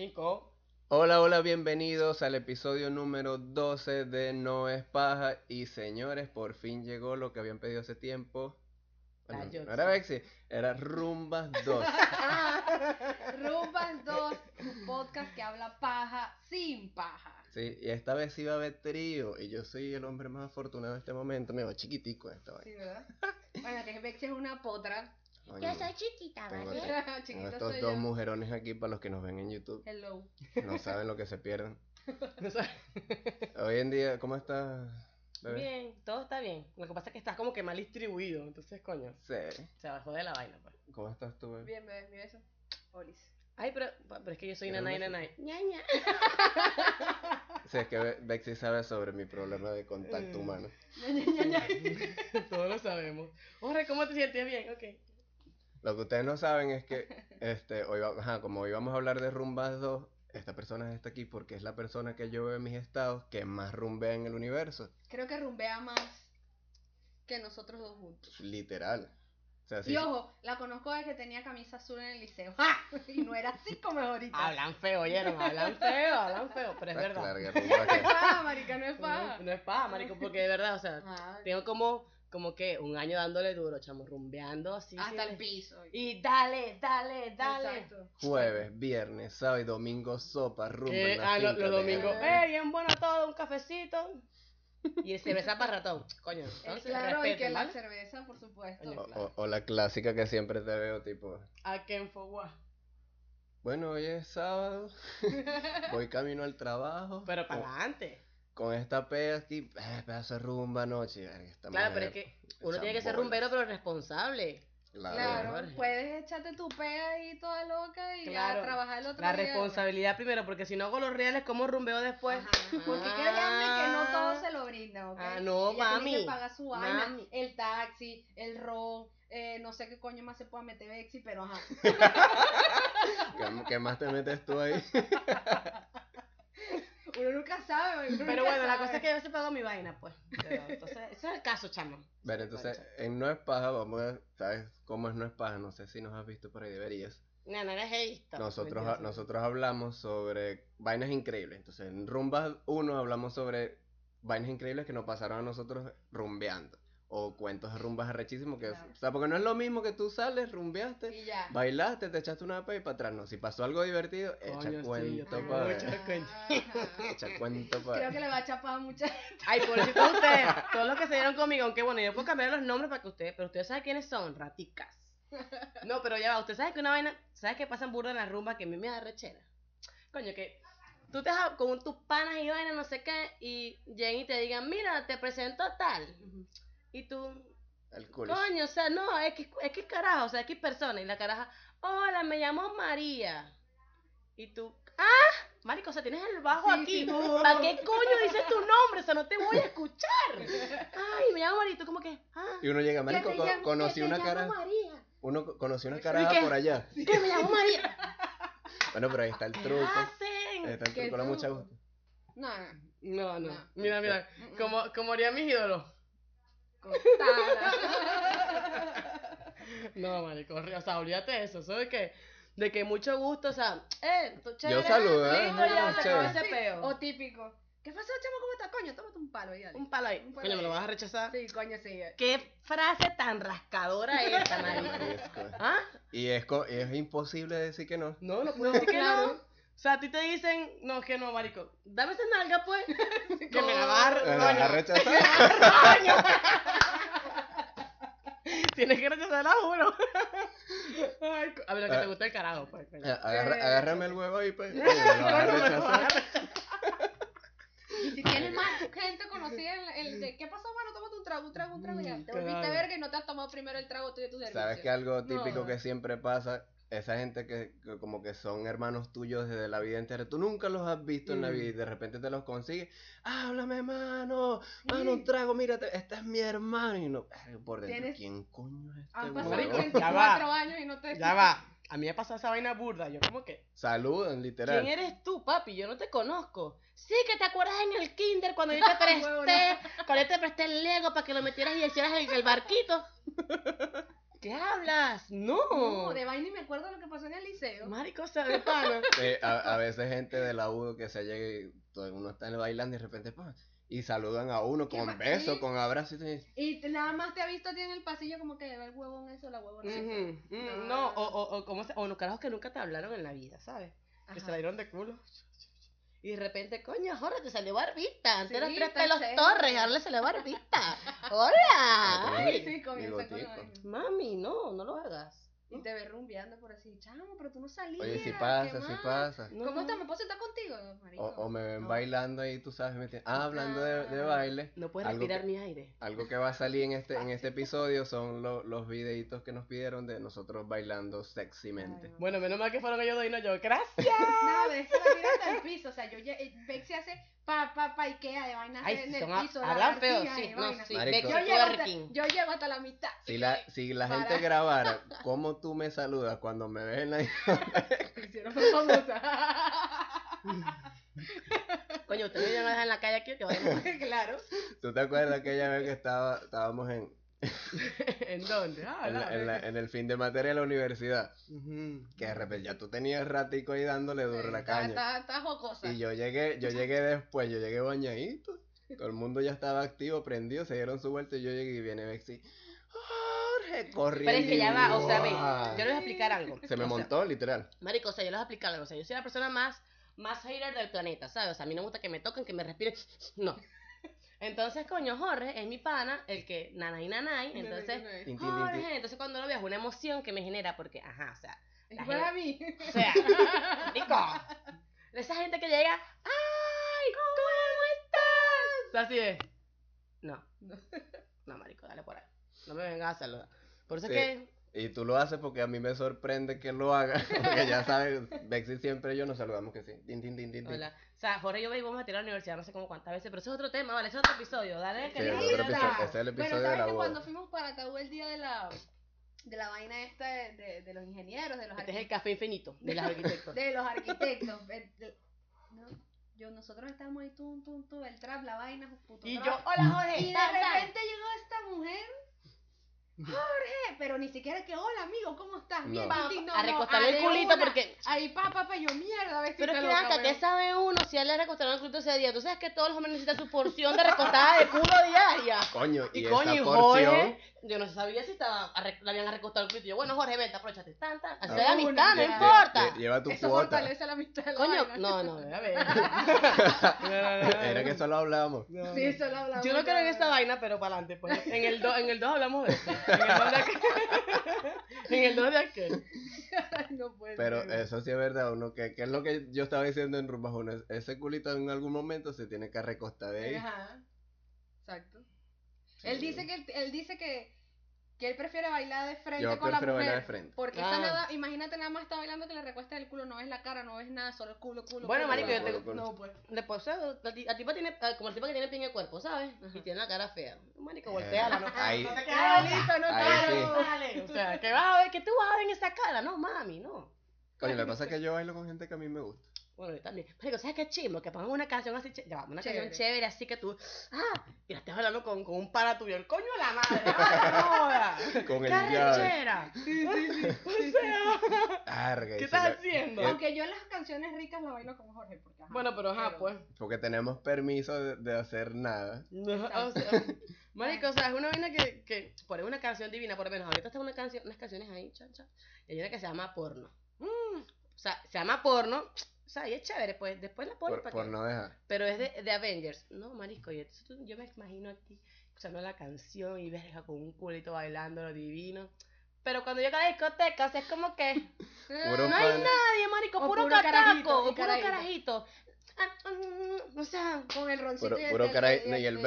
Cinco. Hola, hola, bienvenidos al episodio número 12 de No es paja. Y señores, por fin llegó lo que habían pedido hace tiempo. Bueno, no era Bexi, era Rumbas 2. Rumbas 2, un podcast que habla paja sin paja. Sí, y esta vez iba a haber trío. Y yo soy el hombre más afortunado en este momento. Me veo chiquitico esta vaina. Sí, ¿verdad? Bueno, que Bexi es una potra. Coño, Yo soy chiquita, ¿vale? Chiquita estos soy dos yo. mujerones aquí para los que nos ven en YouTube. Hello. No saben lo que se pierden. No. Hoy en día, ¿cómo estás, bebé? Bien, todo está bien. Lo que pasa es que estás como que mal distribuido. Entonces, coño, Sí. se va a joder la vaina, pues. ¿Cómo estás tú, bebé? Bien, bebé, mi beso. Olis. Ay, pero, pero es que yo soy ¿Quieres un nanay, nanay. Ñaña. Sí, es que Be- Bexi sabe sobre mi problema de contacto Mm. humano. Todos lo sabemos. Jorge, ¿cómo te sientes bien? Ok. Lo que ustedes no saben es que, este, hoy, va- ajá, como hoy vamos a hablar de Rumbas 2, esta persona está aquí porque es la persona que yo veo en mis estados que más rumbea en el universo. Creo que rumbea más que nosotros dos juntos. Literal. O sea, sí, Y ojo, la conozco desde que tenía camisa azul en el liceo. ¡Ja! Y no era así como es ahorita. Hablan feo, oyeron, hablan feo, hablan feo, pero es verdad. que No es paja, marica, no es paja. No, no es paja, marico, porque de verdad, o sea, Ah, tengo como, como que un año dándole duro, chamo, rumbeando así. hasta el piso. Y dale, dale, dale. Exacto. Jueves, viernes, sábado y domingo, sopa, rumba. En la ah, lo- los domingos. ¡eh, bien bueno todo! Un cafecito. Y cerveza para ratón. Coño, Eh, entonces claro, y que la cerveza, por supuesto. Coño. O, o- o la clásica que siempre te veo, tipo, for what? bueno, hoy es sábado, voy camino al trabajo. Pero para adelante. Con esta pea aquí, eh, pedazo de rumba anoche. esta Claro, pero es que uno tiene que ser rumbero, pero responsable. Claro. Claro, puedes echarte tu pea ahí toda loca y Claro, ya trabajar el otro La día. responsabilidad primero, porque si no hago los reales, ¿cómo rumbeo después? Ajá, Porque créanme que no todo se lo brinda, ¿ok? Ah, no, Ella tiene mami, que pagar su vaina, mami. el taxi, el ron, eh, no sé qué coño más se pueda meter Bexi, pero ajá. ¿Qué, qué más te metes tú ahí? Uno nunca sabe, uno Pero nunca bueno, la cosa es que yo se pago mi vaina, pues. Pero, entonces, ese es el caso, chamo. Ver, entonces, en No es paja, vamos a ¿sabes cómo es No es paja? No sé si nos has visto por ahí, deberías. No, no eres visto. Nosotros, nosotros hablamos sobre vainas increíbles. Entonces, en Rumbas 1 hablamos sobre vainas increíbles que nos pasaron a nosotros rumbeando. O cuentos de rumbas arrechísimos que, Claro. o sea, porque no es lo mismo que tú sales, rumbeaste, Y ya. bailaste, te echaste una pe y para atrás. No, si pasó algo divertido, echa cuento para cuento. Echa cuento para Creo que le va a chapar a mucha Ay, por eso ustedes, todos los que se dieron conmigo, aunque bueno, yo puedo cambiar los nombres para que ustedes, pero ustedes saben quiénes son, raticas. No, pero ya va, usted sabe que una vaina, ¿sabes que pasan burda en la rumba que a mí me da rechera? Coño, que tú te vas con tus panas y vaina, no sé qué, y lleguen y te digan, mira, te presento a tal. Y tú, coño, o sea, no, es que, es que carajo, o sea, X persona, y la caraja, hola, me llamo María. Y tú, ah, marico, o sea, tienes el bajo Sí, aquí. sí. ¿Para qué coño dices tu nombre? O sea, no te voy a escuchar. Ay, me llamo María, y tú como que, ah, Y uno llega, marico, te co- llamo- conocí una cara, María. uno co- conoció una ¿Y caraja por allá. que me llamo María. Bueno, pero ahí está el ¿Qué truco. Ahí está el ¿Qué truco, la mucha gusto. No, no. No, no, No. mira, mira, como, como harían mis ídolos. Cortada. No, marico, o sea, olvídate de eso, eso de que, de que mucho gusto, o sea, eh, tú chévere, saludo, ¿eh? listo, ya, se acabó ese peo. O típico. ¿Qué pasó, chamo? ¿Cómo estás? Coño, tómate un palo dale. Un palo ahí. Un palo Coño, ¿me lo ahí. vas a rechazar? Sí, coño, sí. ¿Qué frase tan rascadora es esta, marico? ¿Ah? Y es, co- y es imposible decir que no. No, no puedo decir que no. O sea, a ti te dicen, no, que no, marico. Dame esa nalga, pues. que me la vas a... Me la. Tienes que rechazarla, juro. Ay, a ver, lo que te gusta el carajo, pues. Eh, agarra- Eh. agárrame el huevo ahí, pues. Y si tienes más gente conocida, el, el de ¿qué pasó, mano? Tómate un trago, un trago, un trago ya. Te volviste verga y no te has tomado primero el trago tuyo de tu servicio. ¿Sabes que algo típico No. que siempre pasa? Esa gente que, que como que son hermanos tuyos desde la vida entera, tú nunca los has visto en la Mm. vida y de repente te los consigues. Háblame, mano, mano, un trago, mírate, este es mi hermano. Y no, por dentro, Tienes- ¿quién coño es este Han pasado Marico, huevón? ya 24 va. años y no te... Ya va. A mí me ha pasado esa vaina burda. Yo como que, Saludan, literal. ¿quién eres tú, papi? Yo no te conozco. Sí, que te acuerdas en el kinder cuando yo te presté, cuando yo te presté el Lego para que lo metieras y hicieras el, el barquito. ¿Qué hablas? No. No, de vaina y me acuerdo de lo que pasó en el liceo. Marico, o sea, de pana. Sí, a, a veces gente de la U que se llega y todo uno está bailando y de repente pa, y saludan a uno ¿Qué con besos, con abrazos y te- Y te- nada más te ha visto a ti en el pasillo como que el huevón eso, la huevona. mm, No, o, o, o, como se- o los carajos que nunca te hablaron en la vida, ¿sabes? Que se la dieron de culo. Y de repente, coño, Jorge, te salió barbita. Antes eran Sí, tres está pelos torres, ahora le salió barbita. ¡Hola! Ah, Ay, Sí, comienza con la. Mami, no, no lo hagas. Y te ve rumbeando por así, chamo, pero tú no salías. Oye, si ¿qué pasa, si pasa. No, ¿Cómo no. estás? ¿Me puedo sentar contigo? Marico. O, o me ven No. bailando y tú sabes, me tienen- ah, hablando de, de Ah. baile. No puedes respirar que- mi aire. Algo que va a salir en este, en este episodio son lo- los videitos que nos pidieron de nosotros bailando sexymente. Ay, no. Bueno, menos mal que fueron ellos dos y no yo. Gracias. Nada, es que la tira hasta el piso. O sea, yo lle- eh, Bexy hace pa, pa, pa, Ikea de vainas Ay, en sí, el piso. hablan feo, sí, no, sí. Marico. Yo llego, hasta, twerking. yo llego hasta la mitad. Si la, si la Para. gente grabara cómo tú me saludas cuando me ves en la Me hicieron famosa. Coño, ustedes me iban a dejar en la calle aquí que claro. ¿Tú te acuerdas aquella vez que estaba, estábamos en, ¿En dónde? Ah, en, la- en la- en el fin de materia de la universidad? Que de repente ya tú tenías ratico ahí dándole duro la Está, caña. está, está jocosa. Y yo llegué, yo llegué después, yo llegué bañadito. Todo el mundo ya estaba activo, prendido, se dieron su vuelta y yo llegué y viene Bexy. Jorge, corriendo. Pero es que ya va, o sea, ve, yo les voy a explicar algo. Se me O sea, montó, literal. Marico, o sea, yo les voy a explicar algo. O sea, yo soy la persona más, más hater del planeta, ¿sabes? O sea, a mí no me gusta que me toquen, que me respiren. No. Entonces, coño, Jorge es mi pana, el que nanay nanay. Entonces. Jorge, entonces cuando lo veo es una emoción que me genera porque, ajá, o sea, la Fue a mí. o sea, marico, esa gente que llega, ¡ay, cómo estás! Así es. No, No. no, marico, dale por ahí. No me vengas a saludar. Por eso Sí. es que Y tú lo haces porque a mí me sorprende que lo haga. Porque ya sabes, Bexy siempre y yo nos saludamos que sí. Tin, tin, tin. Hola. O sea, Jorge y yo íbamos a tirar a la universidad no sé cómo cuántas veces, pero eso es otro tema, vale, ese es otro episodio, dale, Sí, que es diga otro episodio, ese es el Bueno, episodio de ¿sabes la que boda. cuando fuimos para acá hubo el día de la, de la vaina esta de, de, de los ingenieros, de los Este es el arquitectos? café infinito de los arquitectos. De los arquitectos. de- de- no, yo, nosotros estábamos ahí, tum, tum, tum, el trap, la vaina, puto Y yo, trap. hola Jorge, Y de repente llegó esta mujer. Jorge, pero ni siquiera que hola amigo, ¿cómo estás? No. Bien, Titi, no, a recostarle el culito una. porque Ahí, pa, pa, pa, yo mierda, ves Pero es que acá, ¿qué sabe uno si a él le recostaron el culito ese día? Tú sabes que todos los hombres necesitan su porción de recostada de culo diaria. Coño, y, Y, esa coño, y porción. Jorge, yo no sabía si estaba, le habían recostado el culito. Yo, bueno, Jorge, vente, aprovechate. Tan, tan. Así Ah. de amistad, no importa. lle- Lleva tu Eso cuota. fortalece la amistad de la Coño, vaina. no, no, a ver. Era que solo hablábamos. No, Sí, no. eso lo hablamos. Yo no creo en esta vaina, pero para adelante, pues. En el 2 en el dos hablamos de eso. En el 2 de aquel. en el 2 de aquel. No puede Pero ser. eso sí es verdad, uno que, que es lo que yo estaba diciendo en Rumbas Uno, es- ese culito en algún momento se tiene que recostar de ahí. Ajá. Exacto. Él dice que él dice que, que él prefiere bailar de frente Yo con la mujer. bailar de frente. Porque Ah. esa nada, imagínate nada más está bailando que le recuesta el culo, no ves la cara, no ves nada, solo el culo, culo. Bueno, culo, marico, culo, yo te- culo. culo. No, pues. Después, la ti- la tipa tiene, eh, como el tipo que tiene pie en el cuerpo, ¿sabes? Y tiene la cara fea. Marico, Eh, volteala, ¿no? ahí- No te Qué quedas bonito, no sí. Dale, O sea, ¿qué vas a ver? ¿Qué tú vas a ver en esa cara? No, mami, no. Coño, lo que pasa es que yo bailo con gente que a mí me gusta. Bueno, yo también. Marico, ¿sabes qué chimbo? Que pongan una canción así, ya una Chévere. canción chévere, así que tú, ah, y la estés hablando con, con un pana tuyo, el coño de la madre, ¡ah, no! Con el ¡Qué llave. Sí, sí, sí. O sea, Arga, y ¿qué estás haciendo? Aunque yo las canciones ricas las bailo con Jorge, porque ajá, Bueno, pero ajá, pues. Porque tenemos permiso de, de hacer nada. No, o sea, marico, o sea, es una vaina que, que por una canción divina, por lo menos ahorita está una canción, unas canciones ahí, chancha, y hay una que se llama porno. Mm, o sea, se llama porno, o sea, y es chévere, pues, después la pones Por, para por que... no dejar. Pero es de, de Avengers. No, marico, y entonces tú- yo me imagino aquí escuchando la canción y verga con un culito bailando lo divino. Pero cuando llega a la discoteca, o sea, es como que Puro no hay pan- nadie, marico, O puro, puro carajito, cataco, o puro carajito. carajito. Ah, mm, o sea, Con el roncito Puro- y el puro caray- y el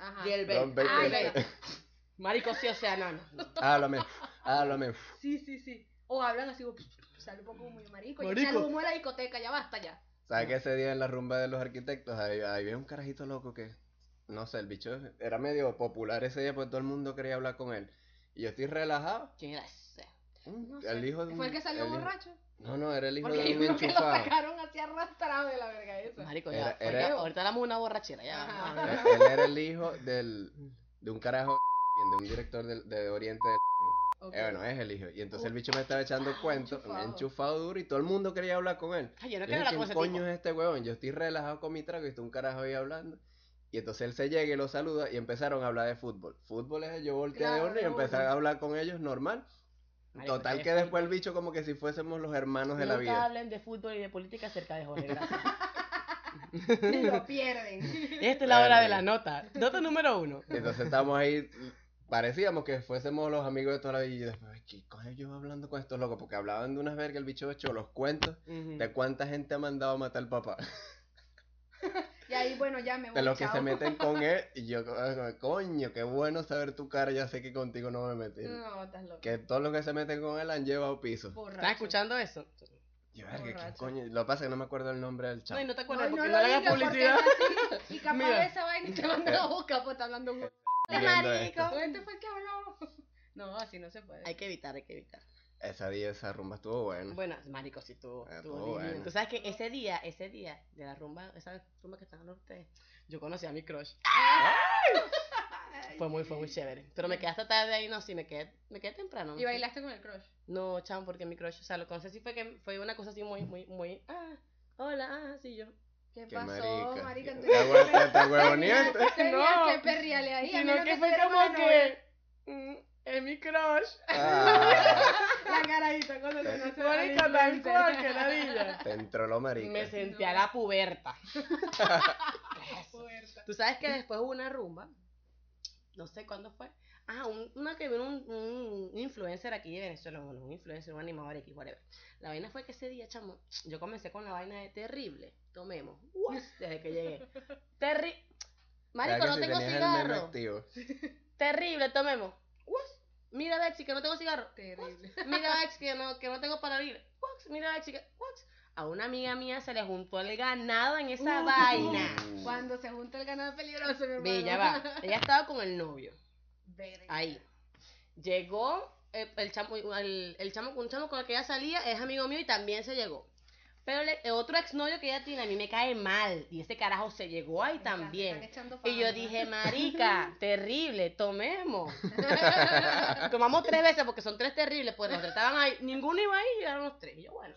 Ajá. y el Ay, venga. Marico, sí, o sea, no, no. Háblame, háblame. Sí, sí, sí. O hablan así, sale un poco muy marico. Ya Marico. sale humo de la discoteca, ya basta ya. ¿Sabes que ese día en la rumba de los arquitectos ahí, ahí había un carajito loco que, no sé, el bicho era medio popular ese día porque todo el mundo quería hablar con él. Y yo estoy relajado. ¿Quién era ese? No el sé. hijo de un- ¿Fue el que salió el hijo- borracho? No, no, era el hijo Porque de un uno que lo enchufado. sacaron así arrastrado de la verga esa. Marico, Era- ya. era- ahorita, ahorita de una borrachera, ya. Ajá. va, Él, él era el hijo del, de un carajo de un director del- de, Oriente del Ok. Eh, bueno, es el hijo. Y entonces el bicho me estaba echando Ah, cuentos, me enchufado. enchufado duro y todo el mundo quería hablar con él. Ay, yo no quiero hablar con ¿quién ese coño tipo. es este huevón? Yo estoy relajado con mi trago y está un carajo ahí hablando. Y entonces él se llega y lo saluda y empezaron a hablar de fútbol. Fútbol es yo volteé de Claro, uno y de empecé una. a hablar con ellos normal. Total que después fútbol. el bicho como que si fuésemos los hermanos de la Nunca vida. hablen de fútbol y de política cerca de Jorge, gracias. Y lo pierden. Esta es la hora de la nota. Nota número uno. Entonces estamos ahí, parecíamos que fuésemos los amigos de toda la vida. Y después, "Ay, ¿qué coño yo hablando con estos locos? Porque hablaban de unas vergas, el bicho echó los cuentos de cuánta gente ha mandado a matar al papá. Y ahí, bueno, ya me voy. De los que se meten con él. Y yo, "Ah, coño, qué bueno saber tu cara. Ya sé que contigo no me metí. No, estás loco. Que todos los que se meten con él han llevado piso. Borracho. ¿Estás escuchando eso? Yo, verga, ¿quién Borracho. coño? Lo que pasa es que no me acuerdo el nombre del chavo. No, y no te No, acuerdas no, porque lo no, le hagas publicidad. Y capaz Mira. de esa vaina y te manda a buscar pues está hablando un... Marico. esto. Este fue el que habló. No, así no se puede. Hay que evitar, hay que evitar. Esa día, esa rumba estuvo buena. Bueno, marico, sí, Ah, tú, estuvo bueno. Tú sabes que ese día, ese día de la rumba, esa rumba que están hablando ustedes, yo conocí a mi crush. Fue muy, fue muy chévere. Pero me quedé hasta tarde ahí, no, sí, me quedé, me quedé temprano. Y bailaste con el crush. No, chamo, porque mi crush, o sea, lo conocí sí fue que fue una cosa así muy, muy, muy, ah, hola, ah, sí, yo. ¿Qué Qué pasó, marica. marica? Te te- te huevoneaste. No. que perrearle ahí. Sino menos que fue como que, mm, es mi crush. Ah, La caradita cuando se nace Marica, tal cual, que ladilla. te entró lo marica. Me sentí a la puberta. Puerta. Tú sabes que después hubo una rumba, no sé cuándo fue. Ah, un- una que vino un, un influencer aquí de Venezuela, bueno, un influencer, un animador X, whatever. La vaina fue que ese día, chamo, yo comencé con la vaina de terrible. Tomemos. Desde que llegué. Terri Marico, ¿Sabes no si tengo cigarro. activo? Terrible, tomemos. Mira, Bexi, que no tengo cigarro. Terrible. Mira, Bexi, que no, que no tengo para. Mira, Bexi, que. A una amiga mía se le juntó el ganado en esa Uh. vaina. Cuando se junta el ganado peligroso, mi hermano. Ve, ya va. Ella estaba con el novio. Verga. Ahí. Llegó eh, el chamo, el, el chamo, un chamo con el que ella salía, es amigo mío y también se llegó. Pero le- el otro exnovio que ella tiene a mí me cae mal. Y ese carajo se llegó ahí también. Y yo dije, marica, terrible, tomemos. Tomamos tres veces porque son tres terribles, pues los tres estaban ahí, ninguno iba ahí y llegaron los tres. Y yo, bueno,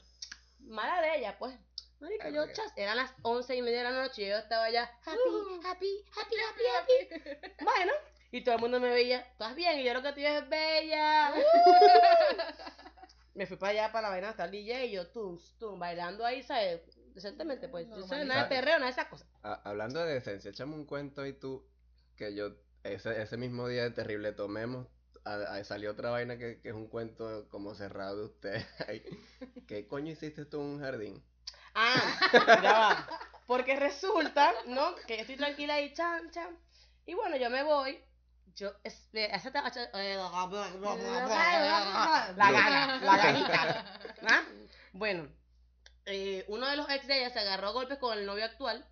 mala de ella, pues. Marica, yo, chas, eran las once y media de la noche y yo estaba ya happy, Uh. happy, happy, happy, happy. Bueno, y todo el mundo me veía, ¿estás bien? Y yo lo que te es bella. me fui para allá, para la vaina hasta el DJ y yo, tum, tum, bailando ahí, ¿sabes? Decentemente, pues. Yo soy Normalito. nada de perreo, nada de esas cosas. Hablando de decencia, echame un cuento y tú, que yo, ese, ese mismo día de terrible tomemos, a- a- salió otra vaina que, que es un cuento como cerrado de ustedes. ahí. ¿Qué coño hiciste tú en un jardín? Ah, ya va. Porque resulta, ¿no? Que yo estoy tranquila ahí, chan, chan. Y bueno, yo me voy. Yo, es, esa eh, la gaga, la gaguita. ¿Ah? Bueno, eh, uno de los ex de ella se agarró a golpes con el novio actual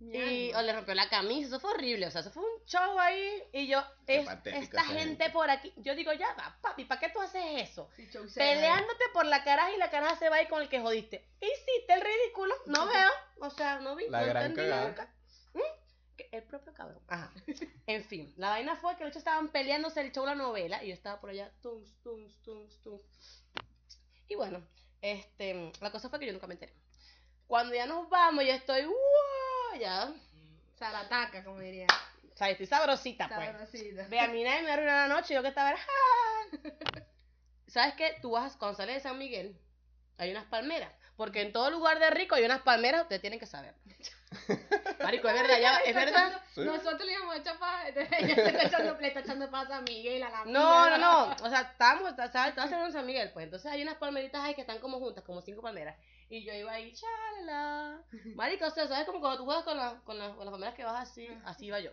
y o le rompió la camisa. Eso fue horrible. O sea, eso fue un show ahí. Y yo, es- esta gente gente. por aquí. Yo digo, ya va, papi, ¿para qué tú haces eso? Sí. Peleándote por la caraja y la caraja se va a ir con el que jodiste. Hiciste el ridículo, no veo. O sea, no vi, La no gran entendí cagada. nunca. El propio cabrón. Ajá. En fin, la vaina fue que los chicos estaban peleándose el show la novela y yo estaba por allá, tums, tums, tums, tums. Y bueno, este, la cosa fue que yo nunca me enteré. Cuando ya nos vamos, yo estoy, ¡wow! Ya, Zarataca, como diría. o sea, estoy sabrosita, pues. Sabrosita. Ve, a mí nadie me arruinó la noche, yo que estaba "Ah". ¿Sabes qué? Tú vas, cuando sales de San Miguel, hay unas palmeras. Porque en todo lugar de rico hay unas palmeras, ustedes tienen que saber. Marico, es verdad, ya, es verdad. Sí. Nosotros le íbamos a echar paja. Ella está echando, le está echando paja a Miguel, a la No, no, no. O sea, estábamos estábamos en San Miguel, pues. Entonces hay unas palmeritas ahí que están como juntas, como cinco palmeras. Y yo iba ahí, chalala. Marico, o sea, ¿sabes? Como cuando tú juegas con, la- con, la- con las palmeras que vas así, así iba yo.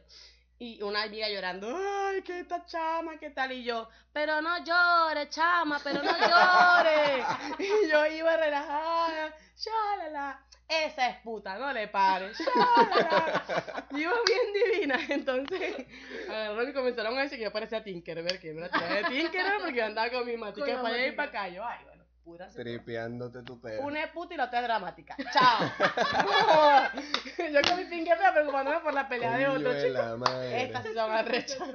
Y una amiga llorando, ay, qué esta chama, qué tal, y yo, pero no llores, chama, pero no llores. y yo iba relajada, chalala. Esa es puta, no le pares. iba bien divina, entonces agarraron y comenzaron a decir que yo parecía Tinkerbell, que me la tiré de Tinkerbell porque yo andaba con mi matica Con la para allá y para acá. Yo, ay, bueno, pura. Tripeándote tu pedo. Una es puta y la otra es dramática. Chao. yo con mi fea preocupándome por la pelea de otro chico. madre. Estas sí son arrechas.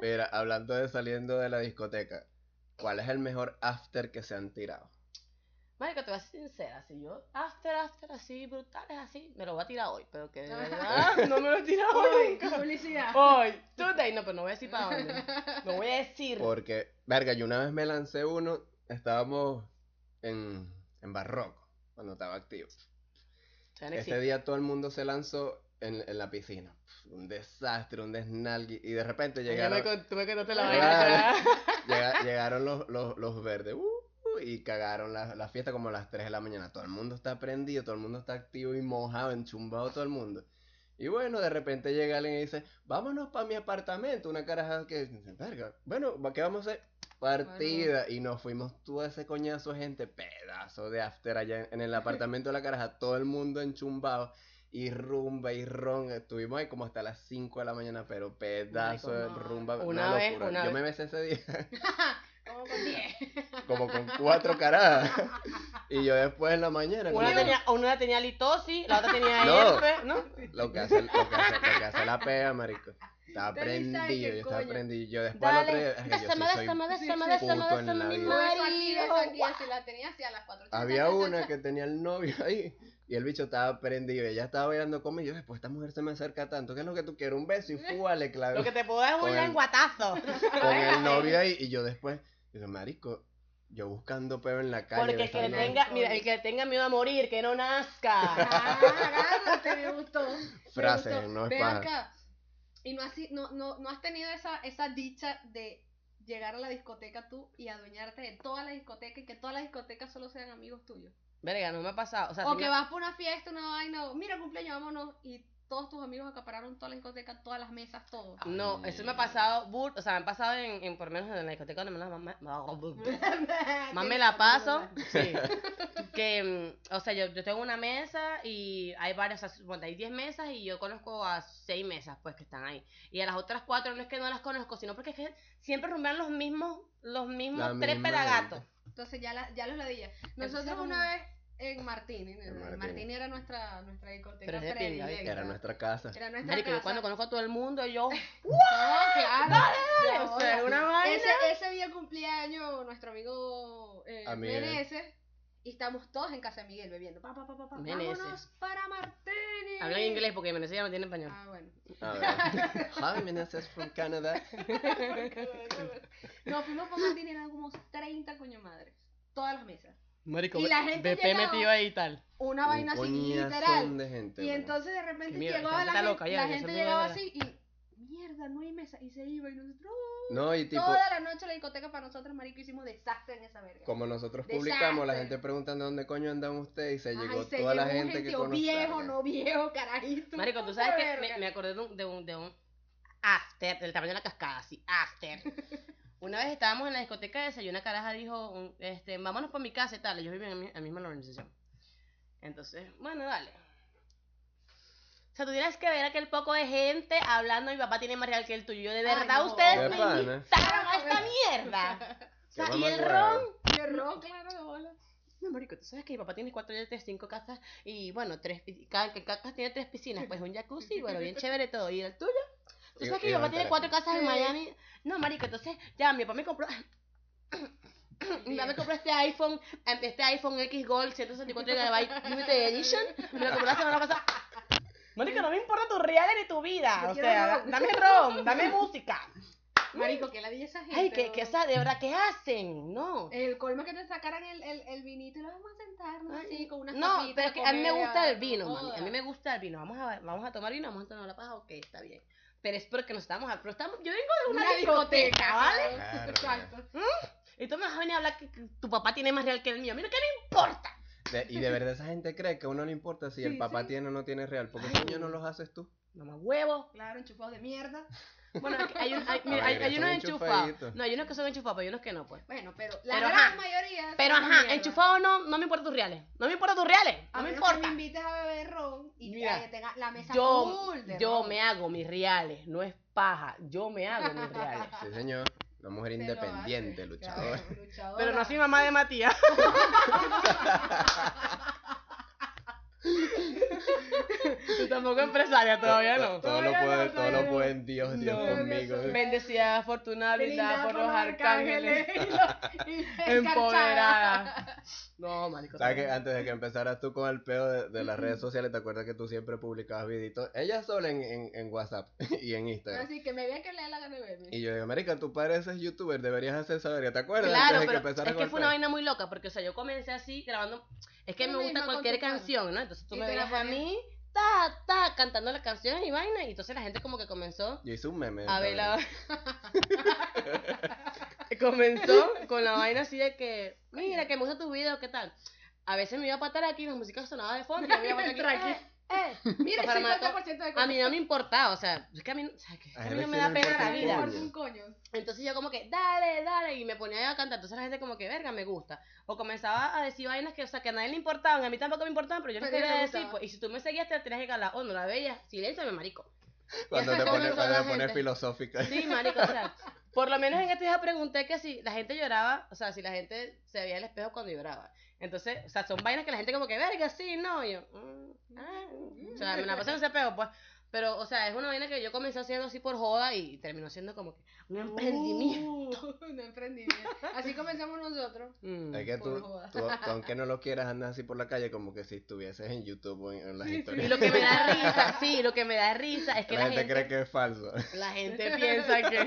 Mira, hablando de saliendo de la discoteca, ¿cuál es el mejor after que se han tirado? Marico, te voy a ser sincera, si yo after, after, así, brutales, así, me lo voy a tirar hoy, pero que de verdad no me lo he tirado hoy Hoy, nunca. publicidad. Hoy, today, no, pero no voy a decir para dónde. No voy a decir. Porque, verga, yo una vez me lancé uno, estábamos en, en Barroco, cuando estaba activo. Ese día todo el mundo se lanzó en, en la piscina. Un desastre, un desnalgue. Y de repente Ya llegaron, me, tú me contaste la vaina. llega- llegaron los, los, los verdes uh, y cagaron la, la fiesta como a las 3 de la mañana. Todo el mundo está prendido, todo el mundo está activo y mojado, enchumbado todo el mundo. Y bueno, de repente llega alguien y dice, vámonos para mi apartamento. Una caraja que dice, verga, bueno, ¿qué vamos a hacer? Partida. Y nos fuimos todo ese coñazo gente, pedazo de after allá en, en el apartamento de la caraja, todo el mundo enchumbado. Y rumba y ron, estuvimos ahí como hasta las 5 de la mañana, pero pedazo de rumba, Una una, vez, locura. una Yo vez. me besé ese día Como con 10. Como con cuatro carajas. Y yo después en la mañana, Una tenía, una tenía litosis, la otra tenía No. herpes, ¿no? lo que hace, lo que hace, lo que hace la pega, marico. Estaba prendido, yo estaba prendido. Yo después al otro día, bésame, soy- bésame, bésame, la mi vida. Beso aquí, beso marido. aquí, así la tenía así a las 4. Había una que tenía el novio ahí y el bicho estaba prendido. Ella estaba bailando conmigo y yo, después esta mujer se me acerca tanto. ¿Qué es lo que tú quieres? Un beso y fúa, le clavé Lo que te puedo dar es un lenguatazo. con el novio ahí. Y yo después, digo, marico, yo buscando peo en la calle. Porque el que tenga, mira, el que tenga miedo a morir, que no nazca. Ah, agárrate, me gustó. me Frases, gustó. no es Ven paja. acá. Y no, has, no, no, no has tenido esa, esa dicha de llegar a la discoteca tú y adueñarte de toda la discoteca y que todas las discotecas solo sean amigos tuyos. Verga, no me ha pasado. O sea, O que me- vas por una fiesta, una vaina, o mira cumpleaños, vámonos, y todos tus amigos acapararon toda la discoteca, todas las mesas, todo. No, eso me ha pasado, bur- o sea, me ha pasado en, en por lo menos en la discoteca donde me la más, más me la paso, sí. Que, mm, o sea, yo, yo tengo una mesa y hay varias, o sea, bueno, hay 10 mesas y yo conozco a 6 mesas, pues, que están ahí. Y a las otras 4 no es que no las conozco, sino porque es que siempre rumbean los mismos, los mismos La tres misma gente. Entonces ya, la, ya los ladillas. Nosotros una vez en Martini, en Martini. Martini. era nuestra, nuestra discoteca Pero es de pinga, predilecta. Era nuestra casa. Era nuestra Marico, yo casa. cuando conozco a todo el mundo, yo, No, claro. yo, o sea, una vaina. ese, ese día cumpleaños nuestro amigo eh. Meneses y estamos todos en casa de Miguel bebiendo. Pa, pa, pa, pa, pa, Meneses. vámonos para Martini. hablan inglés porque Venezuela ya no tiene español. Ah, bueno. A ver. Hi, Meneses from Canada. Nos fuimos para Martini, eran como 30 coño madres. Todas las mesas. Marico, Y la gente BP llegaba- metido ahí y tal. Una vaina Un así, literal. de gente. Y entonces de repente Mira, llegaba la gente, loca ya, la gente llegaba así y mierda, no hay mesa. Y se iba y nosotros No, y tipo, toda la noche la discoteca para nosotros, marico, hicimos desastre en esa verga. como nosotros Desastre. publicamos, la gente preguntando dónde coño andan ustedes y se Ay, llegó se toda la llegó un gente que gentío conoce. viejo, no viejo, carajito. Marico, tú sabes que me, me acordé de un, de un, de un after, del tamaño de la cascada, así, after. Una vez estábamos en la discoteca de esa y una caraja dijo, este, vámonos para mi casa y tal. Ellos viven en en misma organización. Entonces, bueno, dale. O sea, tú tienes que ver aquel poco de gente hablando, mi papá tiene más real que el tuyo. Yo, de Ay, verdad, no. ustedes De me pana. invitaron a esta mierda. O sea, y el ron, Qué ron, claro, de bola. no, marico, tú sabes que mi papá tiene cuatro yates, cinco casas y, bueno, tres, cada, que cada casa tiene tres piscinas, pues un jacuzzi, bueno, bien chévere todo. ¿Y el tuyo? Tú sabes que mi papá tiene cuatro casas en. Miami. No, marico, entonces, ya, mi papá me compró... Mi papá me compró este iPhone, este iPhone X Gold 164 GB Limited Edition. Me lo compró la semana pasada. Marico, no me importa tu real ni tu vida. Yo O sea, dame ron, dame música. Marico, que la di esa gente. Ay, que, que, o sea, de verdad, ¿qué hacen? No. El colmo es que te sacaran el, el, el vinito y lo vamos a sentarnos así con unas No, pero es que a mí me gusta el no vino, mami. A mí me gusta el vino. Vamos a, vamos a tomar vino, vamos a tomar la paja, ok, está bien. Pero es porque nos estamos, pero estamos, yo vengo de una, discoteca, ¿vale? Claro, Exacto. Y tú me vas a venir a hablar que, que tu papá tiene más real que el mío. Mira, ¿qué me importa? De- y de verdad esa gente cree que a uno le importa si el papá sí. tiene o no tiene real. Porque Ay. coño no los haces tú. Mamá huevo. Claro, enchufados de mierda. Bueno, hay, un- hay, mira, hay, unos enchufados. No, hay unos que son enchufados, pero hay unos que no, pues. Bueno, pero la Pero, gran ajá. mayoría. Pero ajá, enchufado no, no me importa tus reales. No me importa tus reales. A No me menos que importa. me invites a beber ron y Mira, que tenga la mesa Yo, de yo ron. me hago mis reales, no es paja. Yo me hago mis reales. Sí, señor. Una mujer Se independiente, luchadora. Claro, luchadora. Pero no soy mamá de Matías. Tú tampoco empresaria todavía no. Todo lo puede, no, todo lo no. puede en Dios, Dios conmigo. Bendecida, afortunada, blindada por los arcángeles. Empoderada. No, marico. ¿Sabes que antes de que empezaras tú con el peo de, de las redes sociales, te acuerdas que tú siempre publicabas videitos? Ella sola en, en, en WhatsApp y en Instagram. Así que me vean que le da la gana de verme. Y yo digo, América, tú pareces youtuber, deberías hacer saber, ¿te acuerdas? Claro, Antes de pero que es que fue una vaina muy loca, porque, o sea, yo comencé así grabando. Es que me gusta cualquier canción, ¿no? Entonces tú me veías a mí, ta, ta, cantando las canciones y vaina, y entonces la gente como que comenzó Yo hice un meme. a esa ver la. comenzó con la vaina así de que, mira, que me gusta tu video, ¿qué tal? A veces me iba a patar aquí, la música sonaba de fondo, y yo me iba a patar aquí, eh, eh. Mira, Para 50% de A mí no me importaba, o sea, es que a mí, o sea, que A mí no me da pena la vida. coño. un coño. Entonces yo como que, dale, dale, y me ponía a cantar. Entonces la gente como que, verga, me gusta. O comenzaba a decir vainas que, o sea, que a nadie le importaban, a mí tampoco me importaban, pero yo les quería decir, pues, y si tú me seguías te la tenías que calar, o no la veías, silencio, me marico. Cuando te pones, comenzó cuando la te pones gente. filosófica. Sí, marico, o sea, por lo menos en este día pregunté que si la gente lloraba, o sea, si la gente se veía al espejo cuando lloraba. Entonces, o sea, son vainas que la gente como que, verga, sí, no, yo, mm, ah, o sea, me la pasé en ese espejo, pues. Pero, o sea, es una vaina que yo comencé haciendo así por joda y terminó siendo como que un emprendimiento. Uh, un emprendimiento. Así comenzamos nosotros. Mm. Es que Por tú, tú, tú aunque no lo quieras, andas así por la calle como que si estuvieses en YouTube o en, en las Sí, sí. historias. Y lo que me da risa, sí, lo que me da risa es que la, la, gente, gente, cree que es falso. la gente piensa que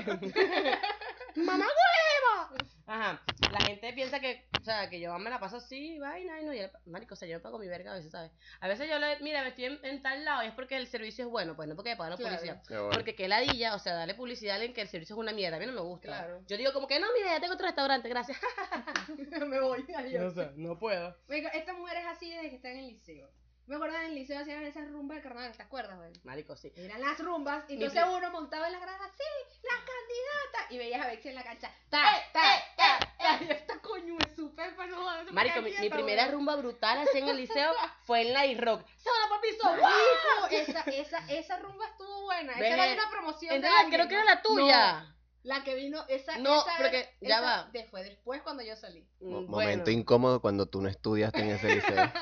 mamá huevo. Gente piensa que, o sea, que yo me la paso así, vaina, y no, y el- marico, o sea, yo me pago mi verga a veces, ¿sabes? A veces yo le, mira, me estoy en, en tal lado y es porque el servicio es bueno, pues no porque me pagan la Claro. publicidad. Bueno. Porque que ladilla, o sea, darle publicidad a alguien que el servicio es una mierda, a mí no me gusta. Claro. Yo digo como que, no, mira, ya tengo otro restaurante, gracias. me voy. adiós. sé, no puedo. Oiga, esta mujer es así desde que está en el liceo. Me acuerdo en el liceo hacían esas rumbas de carnaval, ¿te acuerdas, güey? Marico, sí. Eran las rumbas, y entonces uno montaba en las gradas, sí, la candidata, y veías a Bexy en la cancha, Eh, ta, ta, eh, ta, esta coño me supe, pero no Marico, mi, primera rumba brutal así en el liceo fue en la rock. ¡Se por piso! Marico, esa, esa, esa rumba estuvo buena, esa era de una promoción de Entonces, alguien, creo que era la tuya. No, la que vino, esa, No, esa porque era- ya esa va. de- fue después cuando yo salí. Mm, Momento incómodo cuando tú no estudiaste en ese liceo.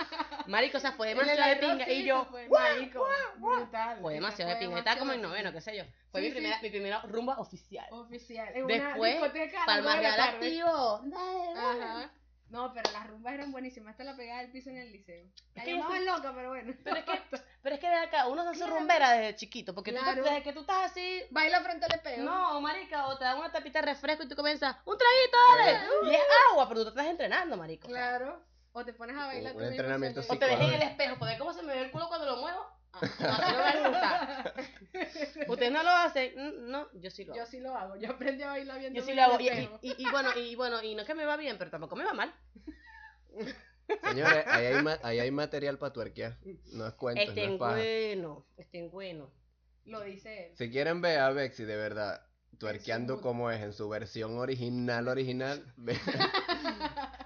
Marico, o sea, fue demasiado de pinga. sí, Y yo, fue, marico, brutal. Fue demasiado de pinga. Estaba como en noveno, qué sé yo. Fue Sí, mi, sí. primera, mi primera rumba oficial. Oficial. En una Después, discoteca a las Palma nueve de la Real tarde. activo. Dale, dale. Ajá. No, pero las rumbas eran buenísimas. Esta la pegaba del piso en el liceo. La llamaban loca, pero bueno. Pero es que, pero es que de acá, uno se hace Claro. rumbera desde chiquito. Porque tú, Claro. desde que tú estás así, Baila frente al espejo. No, marica, o te dan una tapita de refresco y tú comienzas, un traguito, dale. Y es agua, pero tú te estás entrenando, marico. Claro. O te pones a bailar. Un tú mismo entrenamiento. O te ves en el espejo, para ver cómo se me ve el culo cuando lo muevo. Ah, no, no. Ustedes no lo hacen, Mm, no, yo sí lo hago. Yo sí lo hago. Yo aprendí a bailar bien. Yo sí lo hago. Y, y, y- y bueno, y bueno, y no es que me va bien, pero tampoco me va mal. Señores, ahí hay, ma- ahí hay material para tuerquear. No es cuento, no Estén es paja. bueno, estén bueno. Lo dice él. Si quieren ver a Bexy de verdad tuerqueando como es en su versión original, original, ve-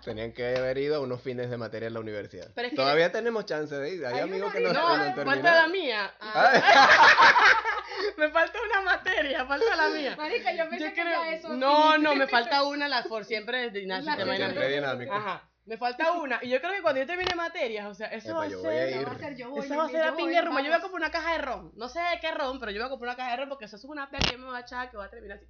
tenían que haber ido a unos fines de materia en la universidad. Pero es que- Todavía tenemos chance de ir. Hay, Hay amigos que no, no No, falta la mía. Ah, Me falta una materia, falta la mía. Marica, yo pensé Yo que creo- ya eso. No, no, me falta una, la por siempre que dinámico. siempre dinámico. Aja, me falta una. Y yo creo que cuando yo termine materias, o sea, eso Epa, va voy a ser. ir. Eso va a ser yo voy. Eso va a ser la voy, pinga de rumba. Yo voy a comprar una caja de ron. No sé de qué ron, pero yo voy a comprar una caja de ron porque eso es una pea que me va a echar que va a terminar así.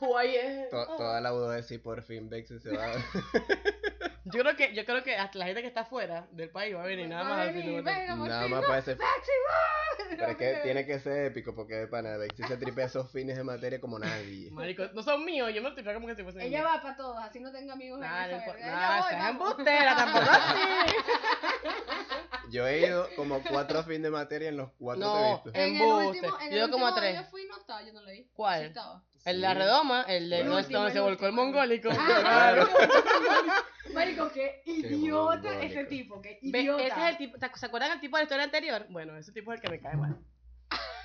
Guay, es- To- ah. toda la duda de si por fin Bexy se va. Yo creo que, yo creo que hasta la gente que está afuera del país va a venir nada más a venir, venga, Nada más no, para ese. Pero es que tiene que ser épico porque de pana Bexy se tripea esos fines de materia como nadie. Marico, no son míos, yo me lo tripleo como que si fuesen Ella va para todos, así no tengo amigos en Nah, no esa verga. Nah, voy, seas embustera, tampoco así. Yo he ido como cuatro fines de materia en los cuatro No, que he visto. En el Embuste. último, en Yo el como último tres. yo fui no estaba, yo no lo vi. ¿Cuál? Sí estaba. El de la redoma, el de no, se volcó el mongólico. Ah, Claro. Marico, qué idiota mongólico. ese tipo, qué Ve, idiota. ese es el tipo, ¿te- ¿se acuerdan el tipo de la historia anterior? Bueno, ese tipo es el que me cae mal.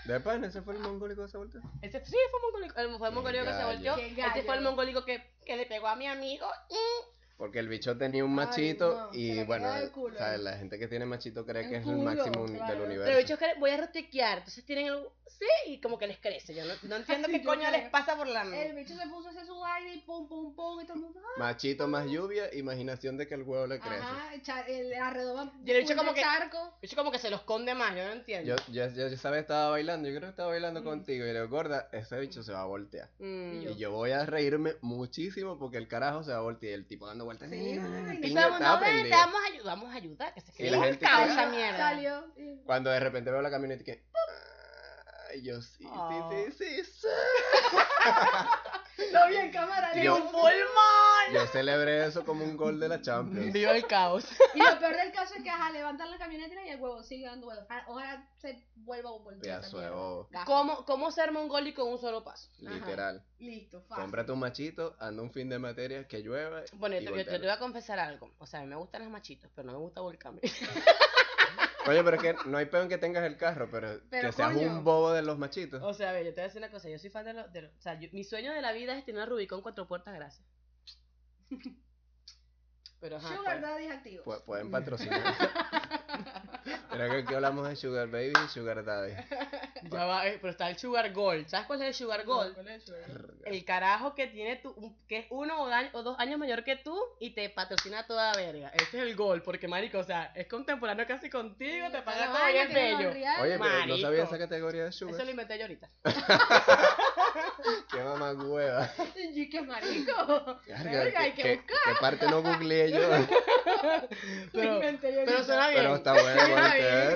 De pana, ese fue el mongólico de esa vuelta. Ese sí fue mongólico, el, fue el mongólico que se volteó. Ese fue el mongólico que, que le pegó a mi amigo. mm, Porque el bicho tenía un Ay, machito no, y bueno, el ¿sabes? ahí. la gente que tiene machito cree El que es culo, el máximo del universo. Pero bichos que voy a rotequear, entonces tienen el... Sí, y como que les crece. Yo no, no entiendo qué coño creo. les pasa por la El mente. bicho se puso a hacer su aire y pum, pum, pum, y todo el mundo. ¡ah! Machito más lluvia, imaginación de que el huevo le crece. Ajá, el alrededor Y el bicho como que- charco. El bicho como que se lo esconde más, yo no entiendo. Yo, yo, yo, yo sabes, estaba bailando, yo creo que estaba bailando Mm. contigo y le digo, gorda, ese bicho se va a voltear. Mm. Y yo voy a reírme muchísimo porque el carajo se va a voltear y el tipo dando vueltas. Sí, "Ni, ni, ni, ay, ni, no piña, Estamos, estaba no, ven, te prendido". vamos a ayudar, vamos a ayudar, que se Y quede la el gente caos que- esa mierda. Salió. y- Cuando de repente veo la camioneta y que... Ay, yo sí, Oh. sí, sí, sí, sí. Lo vi en cámara. Yo-. Yo celebré eso como un gol de la Champions. Viva el caos. Y lo peor del caso es que, ajá, levantan la camioneta y el huevo sigue dando vueltas. Ojalá- Ojalá se vuelva a mierda. bobo. Gajo. ¿Cómo, ¿Cómo ser mongoli con un solo paso? Literal. Listo, fácil. Cómprate un machito, anda un fin de materia, que llueva. Bueno, y yo, te- yo- yo te voltealo. voy a confesar algo. O sea, a mí me gustan los machitos, pero no me gusta volcarme. Oye, pero es que no hay peor en que tengas el carro, pero, Pero, que seas coño. un bobo de los machitos. O sea, a ver, yo te voy a decir una cosa. Yo soy fan de los... O sea, yo- mi sueño de la vida es tener una Rubicon cuatro puertas, gracias. Pero ajá. Sugar pues, Daddy activo. Pu- pueden patrocinar. Pero que aquí hablamos de Sugar Baby y Sugar Daddy. ya va, eh, pero está el Sugar Gold. ¿Sabes cuál es el Sugar Gold? El carajo que tiene tu, que es uno o, da- o dos años mayor que tú y te patrocina toda verga. Ese es el gol, porque marico, o sea, es contemporáneo casi contigo, te paga todo y es bello. Oye, pero no Marico. sabía esa categoría de Eso Sugar. lo inventé yo ahorita. Qué mamá hueva. Y qué marico. Verga, hay ¿qué, que qué- qué parte no googleé yo? Pero, Inventé yo pero ahorita. suena bien. Pero está bueno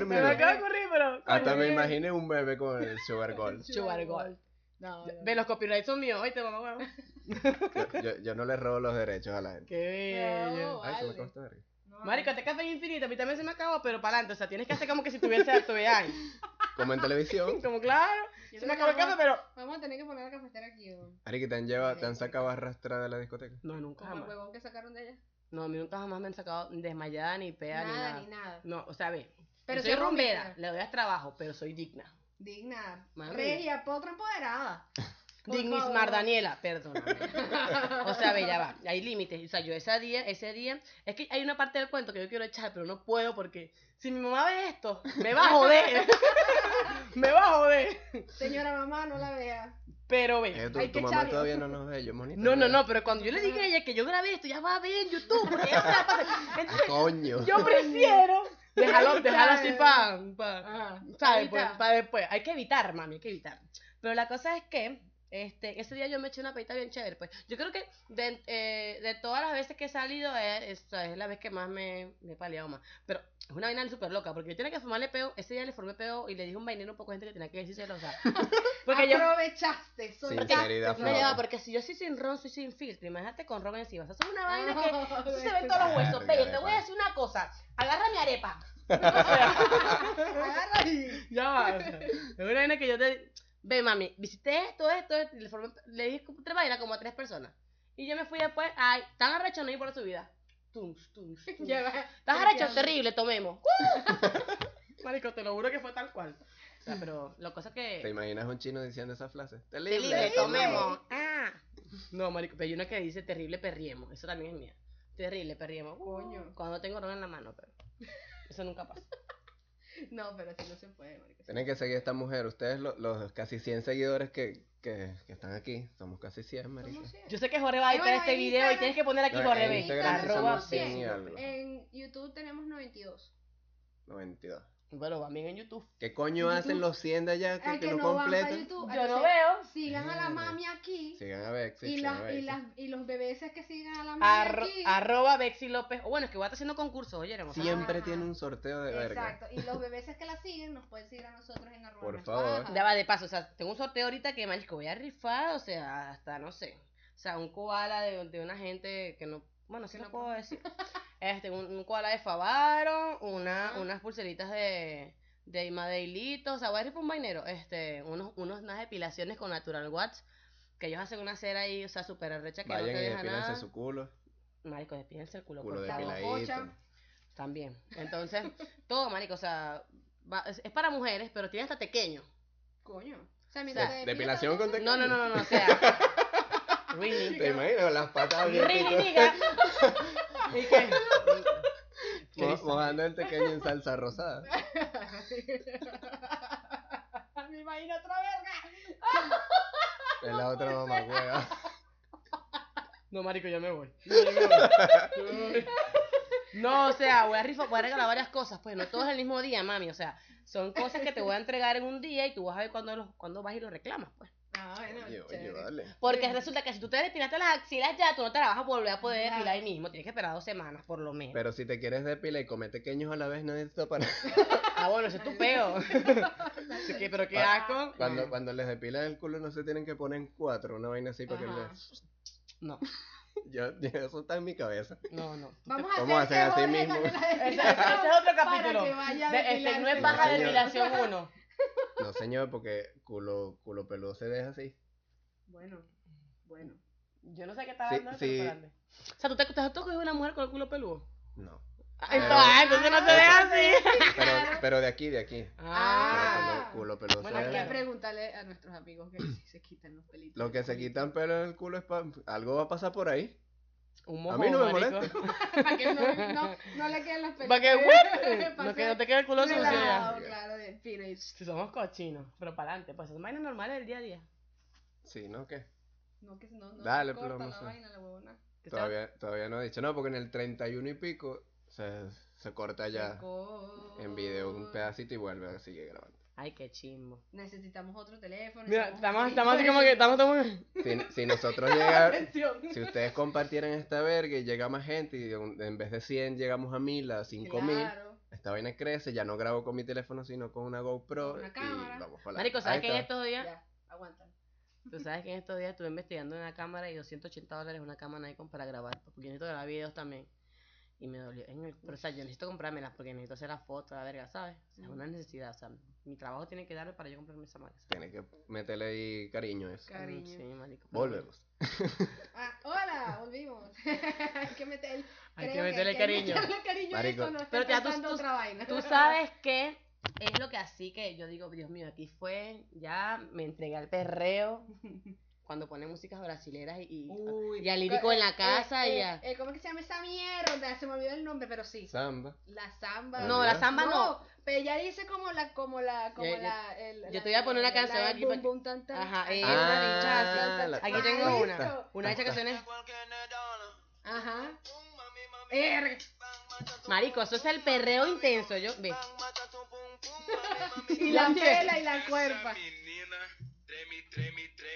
me acaba de ocurrir, pero. Hasta me imaginé un bebé con el Sugar Gold. Sugar Gold. No, no. Ve, los copyrights son míos. Oíste, mamá, huevo. Yo, yo, yo no le robo los derechos a la gente. Qué bello. Ay, se me vale. costó verga. No, Marico, este café infinito. A mí también se me acabó, pero para adelante. O sea, tienes que hacer como que si tuviese tuve años. Como en televisión. Como claro. yo Se me acabó el café, pero. Vamos a tener que poner la cafetera aquí. ¿o? Ari, que te han, llevado, te han sacado arrastrada de la discoteca. No, nunca Como el huevón que sacaron de ella. No, a mí nunca jamás me han sacado desmayada, ni pea, ni Nada, nada. ni nada. No, o sea, ve. Pero soy rumbera, le doy a trabajo, pero soy digna. Digna. Mami. Regia, potra empoderada. Dignismar. Daniela, perdóname. O sea, ve, ya va, hay límites. O sea, yo ese día, ese día, es que hay una parte del cuento que yo quiero echar, pero no puedo porque si mi mamá ve esto, me va a joder. me va a joder. Señora mamá, no la vea. Pero ve. Eh, tu, hay tu que mamá todavía no nos ve, yo monito. No, no, no, pero cuando yo le dije a ella que yo grabé esto, ya va a ver en YouTube, porque ella. Entonces, Coño. yo prefiero dejarlo, dejarlo así para, pa, Ajá. ¿sabes? Pues, para después. Hay que evitar, mami, hay que evitar. Pero la cosa es que este, ese día yo me eché una pedita bien chévere. Pues yo creo que de, eh, de todas las veces que he salido, es, esta es la vez que más me, me he paleado más. Pero es una vaina súper loca, porque yo tenía que formarle peo. Ese día le formé peo y le dije un vainero un poco de gente que tenía que decírselo. O sea, porque yo. Aprovechaste, soltaste. Sinceridad No, ya porque si yo soy sin ron, soy sin filtro. Imagínate con ron encima. O sea, eso es una vaina que. Eso se ven todos los huesos. Pero te voy a decir una cosa. Agarra mi arepa. Agarra y... Ya va, o sea, es una vaina que yo te. Ve, mami, visité esto, esto, esto, y le, formé- le dije tres vainas como a tres personas. Y yo me fui después, ay, tan arrecho no ir por su vida. Tum, tum, tum. Ya va. Estás arrecho, terrible, tomemos. Marico, te lo juro que fue tal cual. O sea, pero la cosa ¿Te que. imaginas un chino diciendo esa frase? Terrible, Terrible. tomemos. Ah. No, marico, pero hay una que dice terrible, perriemos. Eso también es mía. Terrible, perriemos. Coño. Cuando tengo ron en la mano, pero. Eso nunca pasa. No, pero así no se puede, marico. Tienen que seguir a esta mujer. Ustedes, lo- los casi 100 seguidores que, que, que están aquí, somos casi 100, marica. ¿Cómo se Yo sé que Jorge va a editar bueno, este en video y Instagram- tienes que poner aquí No, Jorge en B. Instagram Arroba somos 100 y B. algo. En YouTube tenemos 92. 92. Bueno, también en YouTube. ¿Qué coño En hacen los 100 de allá que, Al que que no no van para completan? YouTube. Yo no entonces, veo. Sigan a la mami aquí. Sigan a Bexi, Y, las, y, Bexi. las, y los bebés que sigan a la mami Arro- aquí. arroba Bexy López. O bueno, es que voy a estar haciendo concursos, oye. Siempre Ajá. tiene un sorteo de verga. Exacto. Y los bebés que la siguen nos pueden seguir a nosotros en arroba. Por favor. Va de paso, o sea, tengo un sorteo ahorita que, marico, voy a rifar, o sea, hasta, no sé. O sea, un koala de, de una gente que no... Bueno, sí no puedo decir. Este, un, un koala de Favaro, una, unas pulseritas de... De Imadeilito, o sea, voy a rifar un vainero. Este, unos, unos, unas depilaciones con Natural Watts. Que ellos hacen una cera ahí, o sea, súper recha que no Vayan te y deja nada. su culo. Marico, despídense el culo, Culo por bocha. También. Entonces, todo, marico, o sea, va- es, es para mujeres, pero tiene hasta pequeño. Coño. O sea, mientras O sea, te depilación con No, no, no, no, no, o sea, Really. ¿Te imaginas? Las patas y Really, todo. nigga. ¿Y qué? ¿Qué Mo- dice? Mojando el pequeño en salsa rosada. Me imagino otra verga. Es la otra mamá hueva. No, marico, yo me voy. No, yo me voy. Yo me voy. No, o sea, voy a rifar, voy a regalar varias cosas, pues no todo es el mismo día, mami. O sea, son cosas que te voy a entregar en un día y tú vas a ver cuándo, los, cuándo vas y lo reclamas, pues. Ah, bueno, Oye, oye, chévere. vale. Porque Sí. resulta que si tú te depilaste las axilas ya, tú no te las vas a volver a poder Claro. depilar ahí mismo. Tienes que esperar dos semanas, por lo menos. Pero si te quieres depilar y comer pequeños a la vez, nadie te para. Ah, bueno, ese es tu peo. Así que, pero qué Ah, asco. Cuando, cuando les depilan el culo no se tienen que poner en cuatro, una vaina así para que Ajá. les... No, Yo, yo- eso está en mi cabeza. no, no. Vamos ¿Cómo a hacen hacer así mismo? Ese, es otro capítulo. Para que vaya a De- este no es baja señor. depilación 1. No, señor, porque culo, culo peludo se deja así. Bueno, bueno. Yo no sé qué está Sí, hablando. sí. O sea, ¿tú te, te has tocado una mujer con el culo peludo? No. Ah, Pero- ah, entonces no se ve así. Pero, pero de aquí, de aquí. Ah. Culo, culo Bueno, Hay que deja. preguntarle a nuestros amigos que si se quitan los pelitos. Lo que se quitan pelo en el culo es para... Algo va a pasar por ahí. Un A mí no me marico. molesta. Para que no, no, no le queden pelitos. Para que, whip, no, que no te quede el culo sucio ya. Relajado, claro, de finish. Si somos cochinos, pero para adelante, pues son vainas normales del día a día. Sí, ¿no? ¿Qué? No, que no, no Dale, se corta plomo, la sí. vaina, la huevona. Que Todavía, todavía no he dicho. No, porque en el 31 y pico se, se corta ya Se en video un pedacito y vuelve a seguir grabando. Ay, qué chimbo. Necesitamos otro teléfono. Mira, estamos, estamos así como que, estamos, estamos. Si, si nosotros llegamos... Atención. Si ustedes compartieran esta verga y llega más gente y en vez de 100 llegamos a 1000, a 5000, Claro. esta vaina crece, ya no grabo con mi teléfono sino con una GoPro Con una y vamos para Marico, ¿sabes que en estos días? Ya, aguanta. Tú sabes que en estos días estuve investigando una cámara y 280 dólares una cámara Nikon para grabar. Porque yo necesito grabar videos también. Y me dolió. En el, pero, o sea, yo necesito comprármelas porque necesito hacer las fotos, la verga, ¿sabes? O sea, es una necesidad. O sea, mi trabajo tiene que darme para yo comprarme esa madre. Tiene que meterle ahí cariño a eso. Cariño. Sí, marico. Volvemos. Ah, hola, volvimos. hay que meter, Hay que meterle hay cariño. meterle cariño Marico. eso, no Pero ya tú- tú- otra vaina. Tú sabes que es lo que así que yo digo, Dios mío, aquí fue, ya me entregué al perreo cuando ponen músicas brasileras y, y, Uy, y al lírico en la eh, casa eh, y eh, a... eh, ¿Cómo es que se llama esa mierda? Se me olvidó el nombre, pero sí. Samba. La samba. No, la samba no. Pero ella dice como la, como la, como ya- la, el, yo la- te voy a poner una canción de aquí boom, boom, tan, tan. Ajá, la- tan. Aquí tengo Ah, una, una hecha que suena... Ajá. R. Marico, eso es el perreo intenso, yo, ve. Y la vela y la cuerpa.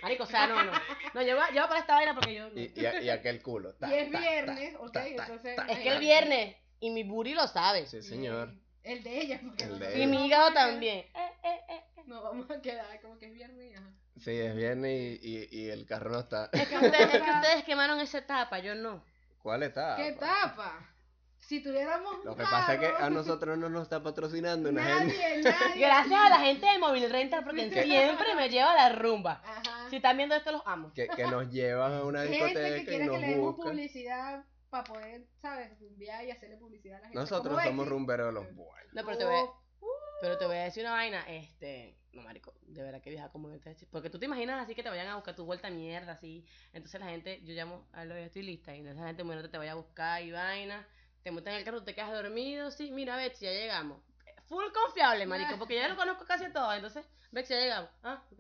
Marico, o sea, no, no. No, yo voy, a- yo voy para esta vaina porque yo... Y, y, y aquel culo. Ta, Y es ta, viernes, ta, ok, entonces. ta. Es que el viernes, y mi booty lo sabe, Sí, señor. El de ella. porque El no- de y ella. mi hígado también. Eh, eh, eh. No, vamos a quedar como que es viernes. Ajá. Sí, es viernes y, y, y el carro no está. Es que, ustedes, es que ustedes quemaron esa etapa, yo no. ¿Cuál está? ¿Qué tapa? Si tuviéramos. Lo que pasa es que a nosotros no nos está patrocinando una gente. Nadie, nadie. Gracias a la gente de Móvil Rental porque siempre me lleva a la rumba. Ajá. Si están viendo esto, los amo. Que, que nos llevan a una Gente que discoteca y quiere que nos le demos buscan. publicidad para poder, ¿sabes? Rumbear y hacerle publicidad a la gente. Nosotros somos rumberos de los buenos. No, pero te voy a, pero te voy a decir una vaina, este, no marico, de verdad que viajar como porque tú te imaginas así que te vayan a buscar tu vuelta mierda así, entonces la gente, yo llamo a los estilistas y esa gente bueno te vaya a buscar y vaina, te montan en el carro, te quedas dormido, sí, mira Betsy, ya llegamos. Full confiable, marico, porque ya lo conozco casi todo, entonces, Betsy, ya llegamos. Ah, ok.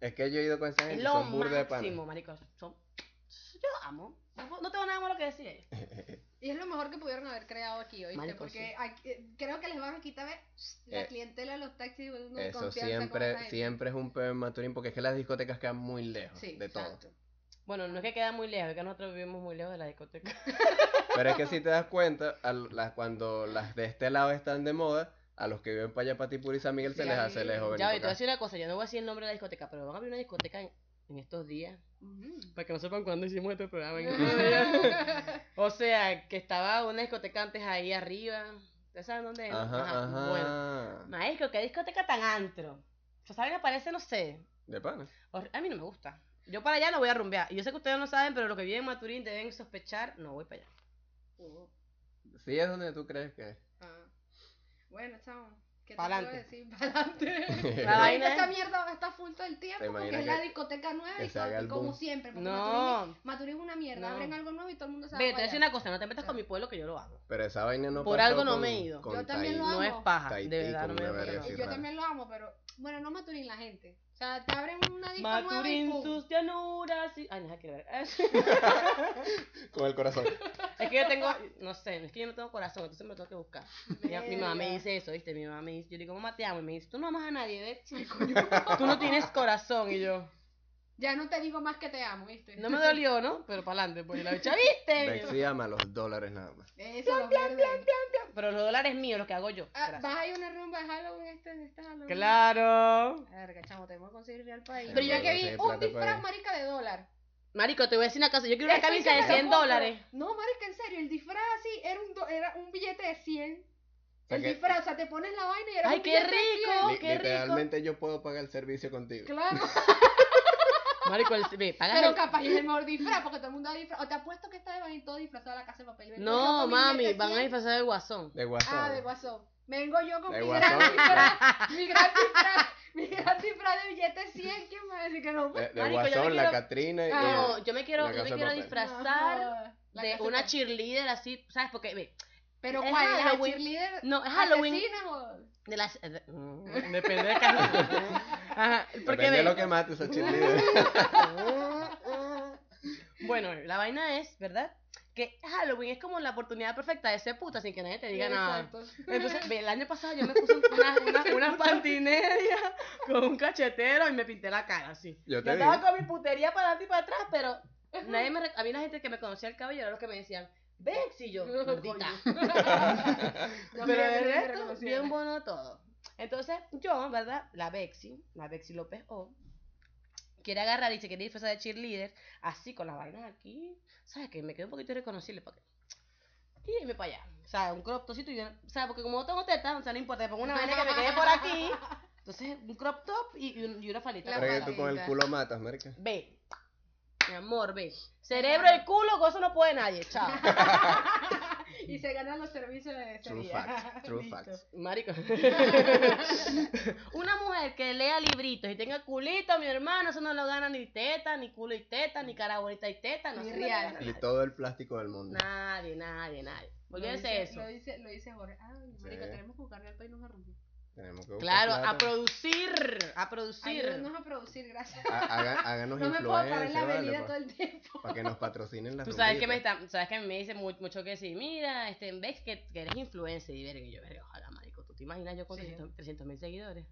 Es que yo he ido con esa Es gente, lo son burda de máximo, marico. Son, yo amo. No, tengo nada malo que decir. Y es lo mejor que pudieron haber creado aquí, ¿oíste? Marico, Porque sí. aquí- eh, creo que les van a quitar ve, la Eh, clientela de los taxis. Eso siempre, siempre es un peor en Maturín porque es que las discotecas quedan muy lejos Sí, de todo. exacto. Bueno, no es que queda muy lejos, es que nosotros vivimos muy lejos de la discoteca. Pero es que si te das cuenta, al- cuando las de este lado están de moda, a los que viven para allá, para Tipur y San Miguel, se les ahí- hace lejos Ya, oye, te voy a decir una cosa, yo no voy a decir el nombre de la discoteca, pero van a abrir una discoteca en, en estos días. Para que no sepan cuándo hicimos este programa. En estos días. o sea, que estaba una discoteca antes ahí arriba. ¿Ustedes saben dónde es? Ajá, ajá. Bueno, maestro, ¿qué discoteca tan antro? O sea, me parece, no sé. De pana. A mí no me gusta. Yo para allá no voy a rumbear. Y yo sé que ustedes no saben, pero los que viven en Maturín deben sospechar. No voy para allá. Oh, Sí es donde tú crees que es. Bueno, chao. ¿Qué te puedo decir? Pa'lante. La vaina esta es- mierda está full todo el tiempo ¿Te porque es la discoteca nueva y todo, como siempre. Porque Maturín, No. Maturín es una mierda. No. Abren algo nuevo y todo el mundo va Ve, te voy una cosa, no te metas con mi pueblo que yo lo hago. Pero esa vaina no Por algo no con- me he ido. Yo también lo Tahití. No es amo. paja, de verdad, no me pena. así Yo también lo amo, pero bueno, no Maturín la gente. Sea, te abren una disco nueva y Maturín, pum. tus llanuras y... Ay, no, que ver. Con el corazón. Es que yo tengo, no sé, es que yo no tengo corazón, entonces me lo tengo que buscar. Mi, mi mamá me dice eso, ¿viste? Mi mamá me dice, yo le digo, mamá, te amo. Y me dice, tú no amas a nadie, ¿ves? Tú no tienes corazón. Y yo, Ya no te digo más que te amo, ¿viste? no me dolió, ¿no? Pero para adelante, pues la bicha, ¿viste? Yo, Bexy ama los dólares nada más. Eso, los verdes. Pero los dólares míos, los que hago yo. Ah, Gracias. ¿Vas a ir a una rumba de Halloween este, este Halloween? Claro. Verga, chamo, tenemos que conseguir real país. Pero ya pero que vi un disfraz, marica, de dólar. Marico, te voy a decir una cosa. Yo quiero una camisa de me lo 100 compro. dólares. No, marica, en serio, el disfraz así era un, do- era un billete de 100. sea el que- disfraz, o sea, te pones la vaina y era Ay, un qué billete de rico. 100. Li- qué rico. literalmente yo puedo pagar el servicio contigo. Claro, Marico, el, ve, pagas pero el- capaz es el mejor disfraz porque todo el mundo va disfraz. O te apuesto que esta vez van a ir todos disfrazados a la casa de papel. Vengo yo No, con mi mami, van a 100. disfrazar de guasón. De WhatsApp. Ah, de guasón. Vengo yo con De mi guasón. gran disfraz. mi gran disfraz. Mi gran disfraz de billete 100. ¿Quién me va a decir que no? De, de Marico, yo me Guasón, la quiero- Catrina y... Ah, No, yo me quiero, La yo casa me de quiero papel. disfrazar No, la de casa una papel. cheerleader así, ¿sabes? Porque, ve, Pero es ¿cuál? ¿La Halloween. cheerleader? no, es Halloween. ¿Asesina o...? De las. eh, de- mm, depende de cada. Ajá, porque Depende de ve- lo que mate esa cheerleader. Bueno, la vaina es, ¿verdad? Que Halloween es como la oportunidad perfecta de ser puta sin que nadie te diga nada. Exacto. Entonces, el año pasado yo me puse una, una, una pantineria con un cachetero y me pinté la cara así. Yo Yo te estaba dije. con mi putería para adelante y para atrás, pero nadie me, a mí la gente que me conocía el cabello era los que me decían, Vex y yo, gordita. No, Pero de me resto, bien bueno todo. Entonces, yo, ¿verdad? La Bexi, la Bexi López O, quiere agarrar y se quiere disfrazar de cheerleader, así con las vainas aquí. ¿Sabes qué? Me quedé un poquito irreconocible para que. Y irme para allá. O sea, un crop topcito y yo, o sea, porque como no tengo teta, o sea, no importa, me pongo una vaina que me quede por aquí. Entonces, un crop top y, y un- y una falita. La Pero que tú con el culo matas, marica. Ve. Mi amor, ve. Cerebro y culo, con eso no puede nadie. Chao. y se ganan los servicios de ese True día. facts, true Listo. facts. Marico. Una mujer que lea libritos y tenga culito, mi hermano, eso no lo gana ni teta, ni culo y teta, ni cara bonita y teta, no Ni se real. gana Y nadie. todo el plástico del mundo. Nadie, nadie, nadie. Lo Olvídense dice- eso. Lo dice, lo dice Jorge. Ay, marico, Sí. tenemos que buscarle al país nos rompió. Tenemos que buscar Claro, a producir, a producir. Ayúdenos a producir, gracias. Haga- Háganos No me puedo parar en la avenida vale, todo el tiempo. para que nos patrocinen las Tú sabes que me está, sabes que me dice mu- mucho que sí, mira, este Vex que, que eres influencer y verga, y yo, verga, ojalá, marico, ¿tú te imaginas yo con Sí. 300 mil seguidores?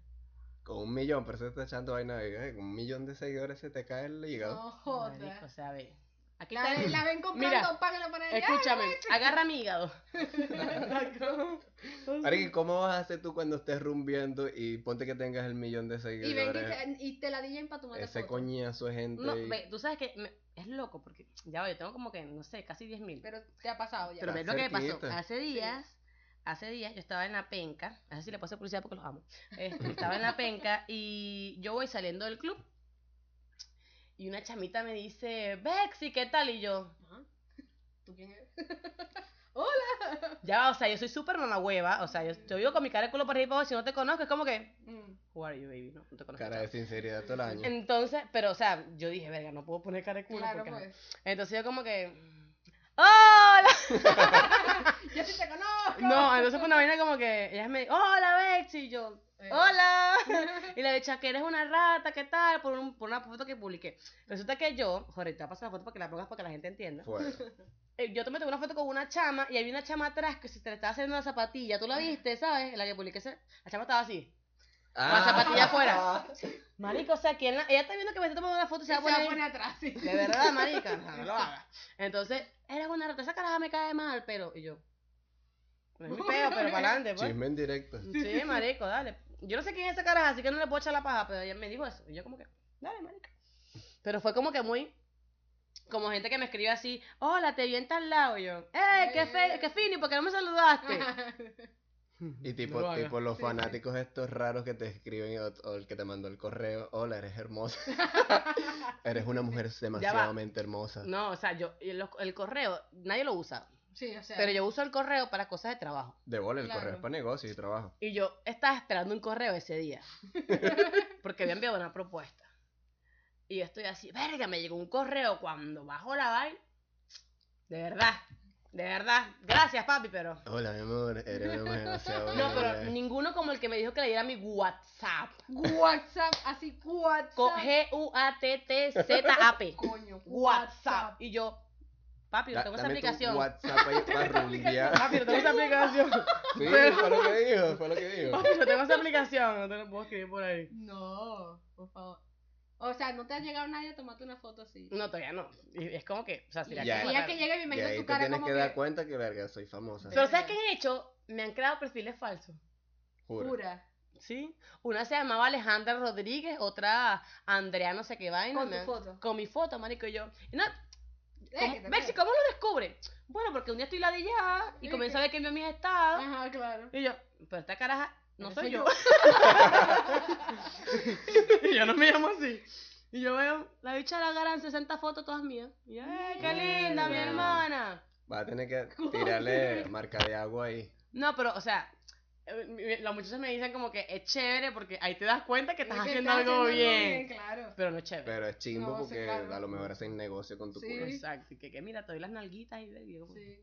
Con un millón, pero se está echando vaina eh, con un millón de seguidores se te cae el hígado. No Marico, o joda. sea, ve, aquí La, ven- la ven comprando, Mira, pagan la panadería. escúchame, agarra mi hígado. ¿y ¿cómo vas a hacer tú cuando estés rumbeando y ponte que tengas el millón de Y seguidores? ven que te, y te la digan para tomar Ese foto. coñazo de gente. No, ve, tú sabes que me- es loco porque ya yo tengo como que, no sé, casi 10 mil. Pero te ha pasado ya. Pero Está ve lo que me pasó. Hace días, hace días yo estaba en la penca, así le paso publicidad porque los amo. Este, estaba en la penca y yo voy saliendo del club y una chamita me dice, Bexy, ¿qué tal? Y yo, Ajá. ¿Tú quién eres? ya va, o sea, yo soy súper mamagüeva, o sea, yo, yo vivo con mi cara de culo por ahí para abajo, si no te conozco es como que, Mm. who are you, baby? No, no te conozco. Cara de sinceridad todo el año. Entonces, pero, o sea, yo dije, verga, no puedo poner cara de culo Claro, porque... pues. Entonces yo como que, ¡Hola! Yo sí te conozco. No, entonces fue una vaina como que ella me dijo, hola Bexy, y yo, Eh. hola. Y le dije que eres una rata, ¿qué tal? Por, un- por una foto que publiqué. Resulta que yo, joder, te voy a pasar la foto para que la pongas para que la gente entienda. Fuera. Eh, Yo tomé una foto con una chama y había una chama atrás que se te le estaba haciendo una zapatilla. ¿Tú la viste, sabes? En la que publiqué. ese- La chama estaba así. Ah. zapatilla afuera. Marico, o sea, ¿quién la- ella está viendo que me está tomando una foto y Se va a poner... a poner atrás, sí. De verdad, marica, no, no lo haga. Entonces, era una rata, esa caraja me cae mal, pero... Y yo... No es mi peo, pero para adelante, pues. Chisme en directo. Sí, marico, dale. Yo no sé quién es esa caraja, así que no le puedo echar la paja, pero ella me dijo eso. Y yo como que, dale, marica. Pero fue como que muy... Como gente que me escribe así, hola, te vi en tal lado. Y yo, ¡eh, qué, fe, qué fino! ¿Por qué no me saludaste? Y tipo, No lo hagas. tipo los Sí, fanáticos estos raros que te escriben o, o el que te mandó el correo, hola, eres hermosa. eres una mujer demasiadamente hermosa. No, o sea, yo, el, el correo, nadie lo usa. Sí, o sea. Pero yo uso el correo para cosas de trabajo. De bola, el Claro. correo es para negocios y trabajo. Y yo estaba esperando un correo ese día. Porque había enviado una propuesta. Y yo estoy así, verga, me llegó un correo cuando bajo la vaina. De verdad, de verdad. Gracias, papi, pero. Hola, mi amor, eres demasiado No, pero ninguno como el que me dijo que le diera mi WhatsApp. WhatsApp, así WhatsApp. G-U-A-T-T-Z-A-P. Coño, WhatsApp. Y yo, papi, no tengo esa aplicación. WhatsApp ahí para rumbear. Papi, no tengo esa aplicación. Sí, fue lo que dijo, fue lo que dijo. Papi, no tengo esa aplicación. No te lo puedo escribir por ahí. No, por favor. O sea, no te ha llegado nadie a tomarte una foto así. No, todavía no. Y es como que, o sea, si la Ya. ya que llegue me Y imagino tu te cara tienes como que que. dar cuenta que, verga, soy famosa. Pero ¿sabes qué han hecho? Me han creado perfiles falsos. Juro. Pura. ¿Sí? Una se llamaba Alejandra Rodríguez, otra Andrea no sé qué vaina. Con tu me han- foto. Con mi foto, marico, y yo. Y no, ¿cómo, te. ¿cómo lo descubre? Bueno, porque un día estoy ladillada y comienzo a ver que envió mis estados. Ajá, claro. Y yo, pero esta caraja no soy soy yo. y yo no me llamo así. Y yo veo, la bicha la agarran 60 fotos todas mías. Y yo, ¡ay, qué linda, mi hermana! Vas a tener que tirarle marca de agua ahí. No, pero, o sea, eh, las muchachas me dicen como que es chévere porque ahí te das cuenta que estás Es que haciendo estás algo haciendo bien. Claro. Pero no es chévere. Pero es chimbo No, sí, porque claro. a lo mejor hacen negocio con tu Sí. culo. Exacto, y que, que mira, te doy las nalguitas y yo como- Sí.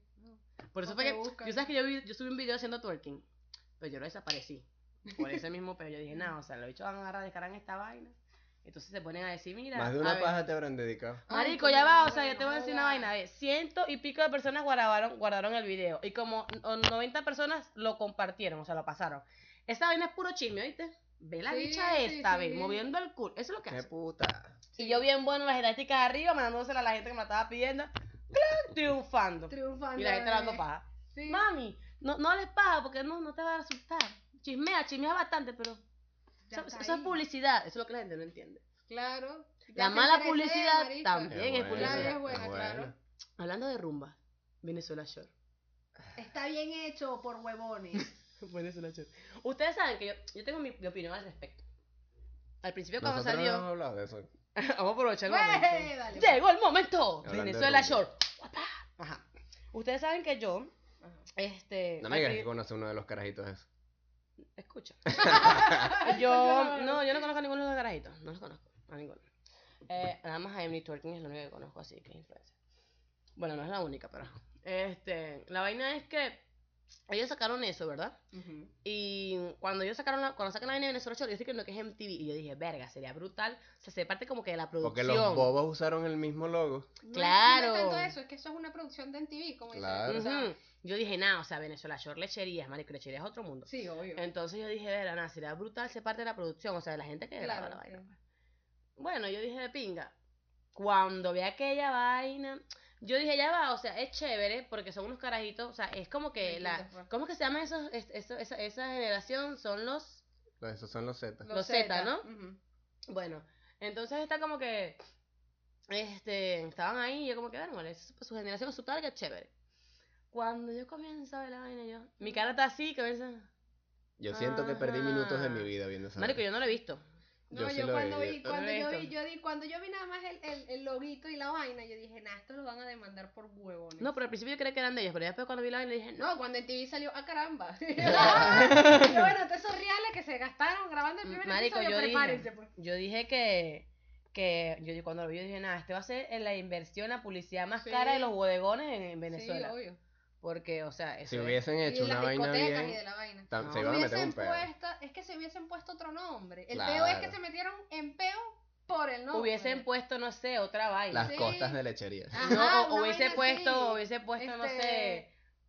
Por eso fue que, buscan. yo sabes que yo, vi- yo subí un video haciendo twerking, pero yo lo desaparecí. Por ese mismo pero yo dije, no, o sea, los bichos van a agarrar, descargan esta vaina. Entonces se ponen a decir, mira, Más de a una ver, paja te habrán dedicado. Marico, ya va, o sea, yo te voy a decir una vaina. ve, Ciento y pico de personas guardaron, guardaron el video. Y como o 90 personas lo compartieron, o sea, lo pasaron. Esa vaina es puro chisme, ¿oíste? Ve la Sí, bicha sí, esta, ve, sí. moviendo el culo. Eso es lo que ¡Qué hace. puta! Y yo bien bueno las estadísticas de arriba, mandándosela a la gente que me la estaba pidiendo. Triunfando. Triunfando. Y la gente dando paja. Sí. Mami, no, no les paga porque no, no te va a asustar. Chismea, chismea bastante, pero eso, es publicidad. Eso es lo que la gente no entiende. Claro. La mala publicidad también es buena, publicidad. es buena, claro. Hablando de rumba, Venezuela Shore. Está bien hecho por huevones. Venezuela Shore. Ustedes saben que yo, yo tengo mi, mi opinión al respecto. Al principio cuando Nosotros no salió... hemos hablado de eso. Vamos a aprovechar el Güey, momento. dale. Llegó el momento. Hablando Venezuela. Shore. Ajá. Ustedes saben que yo, Ajá. este... No me digas que conoce uno de los carajitos de eso. Escucha. yo, no, yo no conozco a ninguno de los carajitos. No los conozco. A ninguno. Eh, nada más a Emily Twerking es la única que conozco así, que es influencer. Bueno, no es la única, pero. Este, la vaina es que ellos sacaron eso, ¿verdad? Ujú. Y cuando ellos sacaron la, cuando sacan la vaina de Venezuela Shore, yo dije que no que es MTV. Y yo dije, verga, sería brutal. O sea, se parte como que de la producción. Porque los bobos usaron el mismo logo. No Claro. No es tanto eso, es que eso es una producción de MTV, como dicen. Claro. O sea, Ujú. Yo dije, nada, o sea, Venezuela Shore lecherías, marico, lecherías es otro mundo. Sí, obvio. Entonces yo dije, verga, nada, sería brutal ser parte de la producción, o sea, de la gente que graba Claro, la vaina. sí. pues. Bueno, yo dije de pinga. Cuando vi aquella vaina, yo dije, ya va, o sea, es chévere porque son unos carajitos, o sea, es como que Sí, la. pues. ¿Cómo es que se llama esos, es- eso- esa, esa generación? Son los. No, Esos son los Z. Los Z, ¿no? Bueno, entonces está como que. Este, estaban ahí, y yo como que, bueno, es su generación, su tal, que es chévere. Cuando yo comienzo a ver la vaina, yo. Mi cara está así, comienza. Yo siento que perdí minutos de mi vida viendo esa. Marico, yo no lo he visto. No, Yo yo, sí lo cuando vi, cuando Yo lo vi, yo di, cuando yo vi nada más el, el, el loguito y la vaina, yo dije, nah, estos los van a demandar por huevones. No, pero al principio yo creía que eran de ellos, pero después cuando vi la vaina dije, no. No, cuando en TV salió, ah, caramba. Yo, bueno, todos esos reales que se gastaron grabando el primer Marico, episodio, yo prepárense, dije, pues. yo dije que, que yo di- cuando lo vi yo dije, nada, este va a ser en la inversión, la publicidad más Sí. cara de los bodegones en, en Venezuela. Sí, obvio. Porque, o sea, eso Si es- hubiesen Y hecho de las una vaina discotecas bien, y de la vaina. tam- No. se iban a meter hubiesen un pedo. puesto, es que se hubiesen puesto otro nombre. El Claro. peo es que se metieron en peo por el nombre. hubiesen puesto, no sé, otra vaina. Las Sí. costas de lechería. Ajá, no, hubiese puesto, así. hubiese puesto, no Este- sé,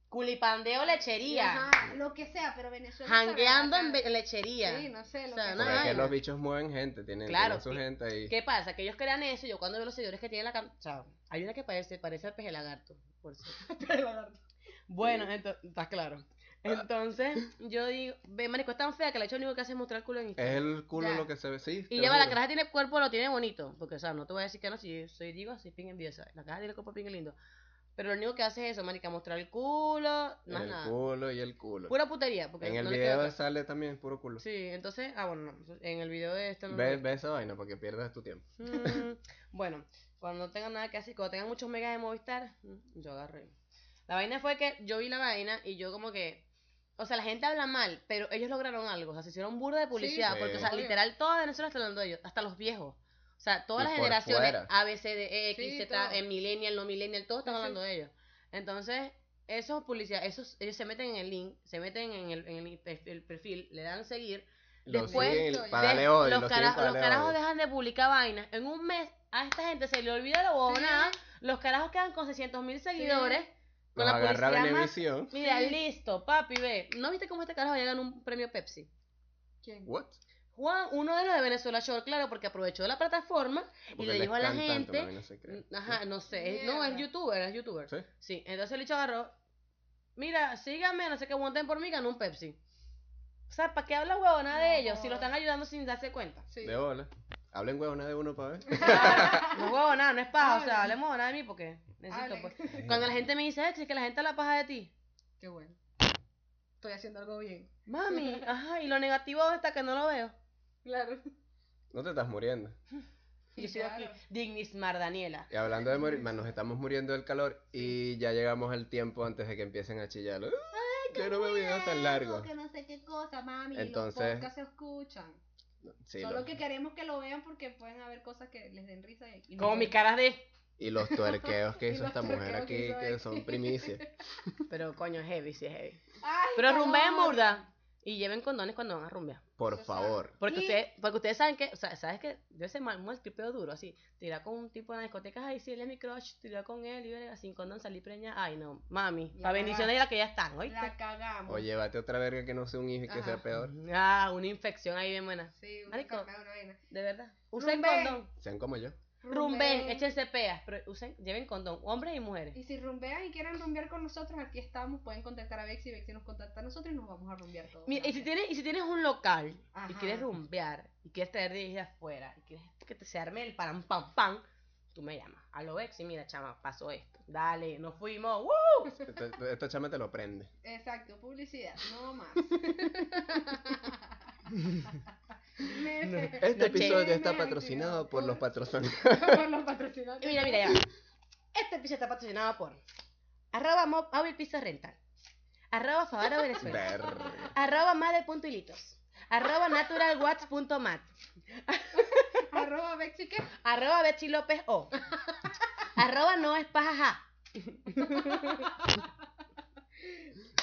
culipandeo lechería, Ajá, lo que sea, pero Venezuela. jangueando en lechería. Sí, no sé, lo O sea, que Porque sea. es que los bichos mueven gente, tienen, Claro, tienen su gente ahí. ¿Qué pasa? Que ellos crean eso, yo cuando veo los seguidores que tienen la cam- o sea, hay una que parece, parece al peje lagarto, por cierto. Bueno, entonces, está claro. Entonces, yo digo, ve, marico, es tan fea que la hecho lo único que hace es mostrar el culo en Es Instagram. el culo Ya. lo que se ve, sí. te Y lo lleva la juro. caraja tiene cuerpo, lo tiene bonito. Porque, o sea, no te voy a decir que no, si yo soy digo, así ping envidiosa. La caja tiene cuerpo ping lindo. Pero lo único que hace es eso, marica, mostrar el culo, más el nada. culo y el culo. Pura putería. Porque en el no le queda video otra. sale también puro culo. Sí, entonces, ah, bueno, no, en el video de esto no. Ve, ve esa vaina para que pierdas tu tiempo. Mm, bueno, cuando no tengan nada que hacer, cuando tengan muchos megas de Movistar, mm, yo agarré. La vaina fue que yo vi la vaina y yo como que, o sea, la gente habla mal, pero ellos lograron algo, o sea, se hicieron burda de publicidad, Sí. porque, o sea, literal, toda Venezuela está hablando de ellos, hasta los viejos. O sea, todas Y las generaciones, fuera. A, B, C, D, E, X, Sí, Z, eh, millennial, no millennial, todos están hablando de ellos. Entonces, eso es publicidad, esos, ellos se meten en el link, se meten en el, en el perfil, el perfil, le dan seguir, Lo Después, siguen de- los, lo cara- los carajos dejan de publicar vainas. En un mes a esta gente se le olvida la huevonada. Los carajos quedan con 600 mil seguidores. Con Los la agarra. Venevisión. Mira, Sí. listo, papi, ve. ¿No viste cómo este carajo ya ganó un premio Pepsi? ¿Quién? What? Juan, uno de los de Venezuela Show, claro, porque aprovechó la plataforma y Porque le les dijo a la gente. no se cree. Ajá, no sé. es- no, es youtuber, es youtuber. ¿Sí? Sí, entonces el agarró. Mira, síganme, no sé qué, monten por mí, ganó un Pepsi. O sea, ¿para qué habla huevona No de ellos si lo están ayudando sin darse cuenta? Sí. De bola. Hablen huevona de uno para ver. No es huevona, no es paja, o sea, hablemos huevona de mí porque necesito, pues. Cuando la gente me dice, "Ex, es que la gente la paja de ti. Qué bueno. Estoy haciendo algo bien. Mami, ajá, y lo negativo está que no lo veo. Claro. No te estás muriendo. Y yo sigo aquí. Dignismar Daniela. Y hablando de morir, man, nos estamos muriendo del calor y ya llegamos al tiempo antes de que empiecen a chillar. ¡Ay, que no me videos tan largos! Que no sé qué cosa, mami. Entonces- Los se escuchan. Sí, Solo que queremos que lo vean porque pueden haber cosas que les den risa. Y, y no Como mi cara de. Y los tuerqueos que hizo esta mujer que aquí, que son primicias. Pero coño, es heavy, sí es heavy. ¡Ay, Pero rumben burda. Y lleven condones cuando van a rumbear. Por Eso favor. Porque, Y- ustedes, porque ustedes saben que, o sea, ¿sabes que Debe ser mal, mal tripeo duro, así. Tirar con un tipo en las discotecas, ay, sí, él es mi crush, tirar con él y verga, sin condón, salí preña. Ay, no, mami, para bendiciones de las que ya están, ¿oíste? La cagamos. O llévate otra verga que no sea un hijo y que sea peor. Ah, una infección ahí bien buena. Sí, una Marico. una vaina. De verdad. Usen condón. Sean como yo. Rumben, échense peas, pero usen, lleven condón, hombres y mujeres. Y si rumbean y quieren rumbear con nosotros, aquí estamos. Pueden contactar a Bexy, Bexy nos contacta a nosotros y nos vamos a rumbear todos. Mira, y si tienes, y si tienes un local y quieres rumbear y quieres traer de afuera y quieres que te se arme el param pam pam, tú me llamas. A lo ex y mira, chama, pasó esto. Dale, nos fuimos. ¡Woo! Esto, esto chama te lo prende. Exacto, publicidad, no más. Este episodio está patrocinado por los patrocinadores. Por los patrocinadores. Y mira, mira, ya. Este episodio está patrocinado por arroba móvil pizza rental, arroba Favara Venezuela, arroba madre.hilitos, arroba naturalwatts.mat, Arroba Bexy, ¿qué? arroba Betsy López O, arroba no es pajaja.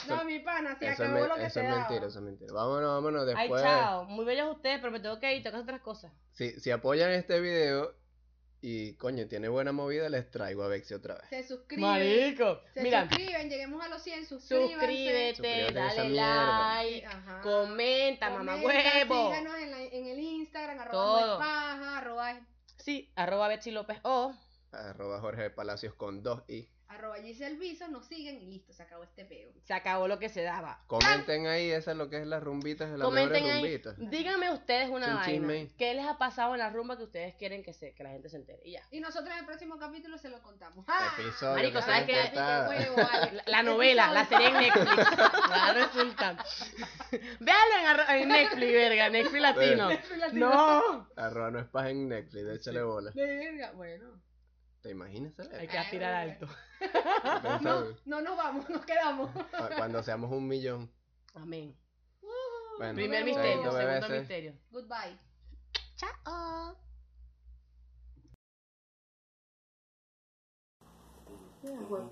No, mi pana, se Eso es, acabó me- lo que eso te es daba. mentira, eso es mentira. Vámonos, vámonos Ay, después. chao. Muy bellos ustedes, pero me tengo que ir, tengo que hacer otras cosas. Si, si apoyan este video y coño, tiene buena movida, les traigo a Bexi otra vez. Se suscriben. Marico, Se mira, suscriben, lleguemos a los 100, suscríbanse. suscríbete, dale like, Ajá. comenta, mamá huevo. Síganos en, la- en el Instagram, arroba Todo. no es paja, arroba, Sí, arroba Betsy López O. Arroba Jorge Palacios con dos i. arroba Giselle Viso, nos siguen y listo, se acabó este peo. Se acabó lo que se daba. Comenten ahí, esa es lo que es las rumbitas de las Comenten ahí. rumbitas. Díganme ustedes una Chin, vaina. ¿Qué les ha pasado en la rumba que ustedes quieren que, se, que la gente se entere? Y ya. Y nosotros en el próximo capítulo se lo contamos. Episodio Marico, ¿sabes qué? vale. La, la novela, la serie en Netflix. La resulta. Véanlo en, Netflix, verga. Netflix latino. Netflix latino. No. Arroba no es paja en Netflix, échale bola. Verga, Bueno. ¿Te imaginas? Hay que aspirar alto. No, no nos vamos, nos quedamos. cu- Cuando seamos un millón. Amén. Bueno, Primer misterio, segundo misterio. Goodbye. Chao.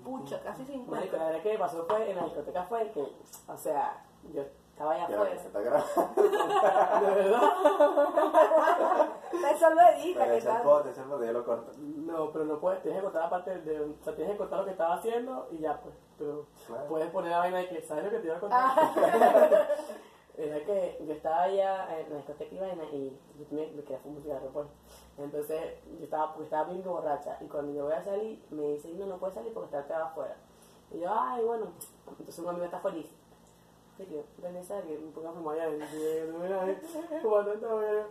Pucha, casi 50. Marico, la verdad que me pasó fue en la discoteca fue que, o sea, yo estaba allá Ya, afuera. se está grabando. ¿De verdad? Eso lo edita, que el tal? pote, el pote, yo lo corto. No, pero no puedes, tienes que cortar la parte de, o sea, tienes que cortar lo que estaba haciendo y ya pues, pero Claro. puedes poner la vaina de que, ¿sabes lo que te iba a contar? Era que yo estaba allá en la discoteca y vaina y yo me, me quería fumar un cigarro pues. Entonces yo estaba, porque estaba bien borracha y cuando yo voy a salir me dice, no, no puedes salir porque está acá afuera. Y yo, ay, bueno, entonces un amigo está feliz. Y yo, Vanessa, que me ponga a fumar ya, y yo, no, mira, fumando esta vaina.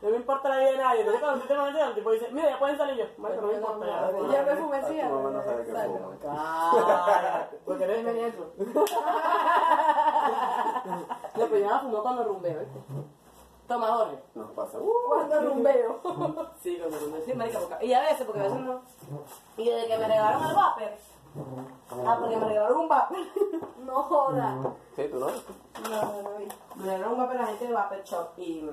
No me importa la vida de nadie. Entonces cuando te mandas, el tipo dice, mira, ya pueden salir yo. Marico, no me importa ya. Ya me fumé Ah, tu mamá no sabe que fuma. Porque. No, la fumó cuando rumbeo, ¿viste? Toma, Jorge. Nos pasa. Uh, Cuando rumbeo. Sí, cuando cuando sí, marica, Y a veces, porque a veces no. Y desde que me regalaron el vapor. Ah, porque me regalaron un vapor. No joda. sí, tú no. No, no, no. Me regalaron un vapor la gente de Vapor Shop y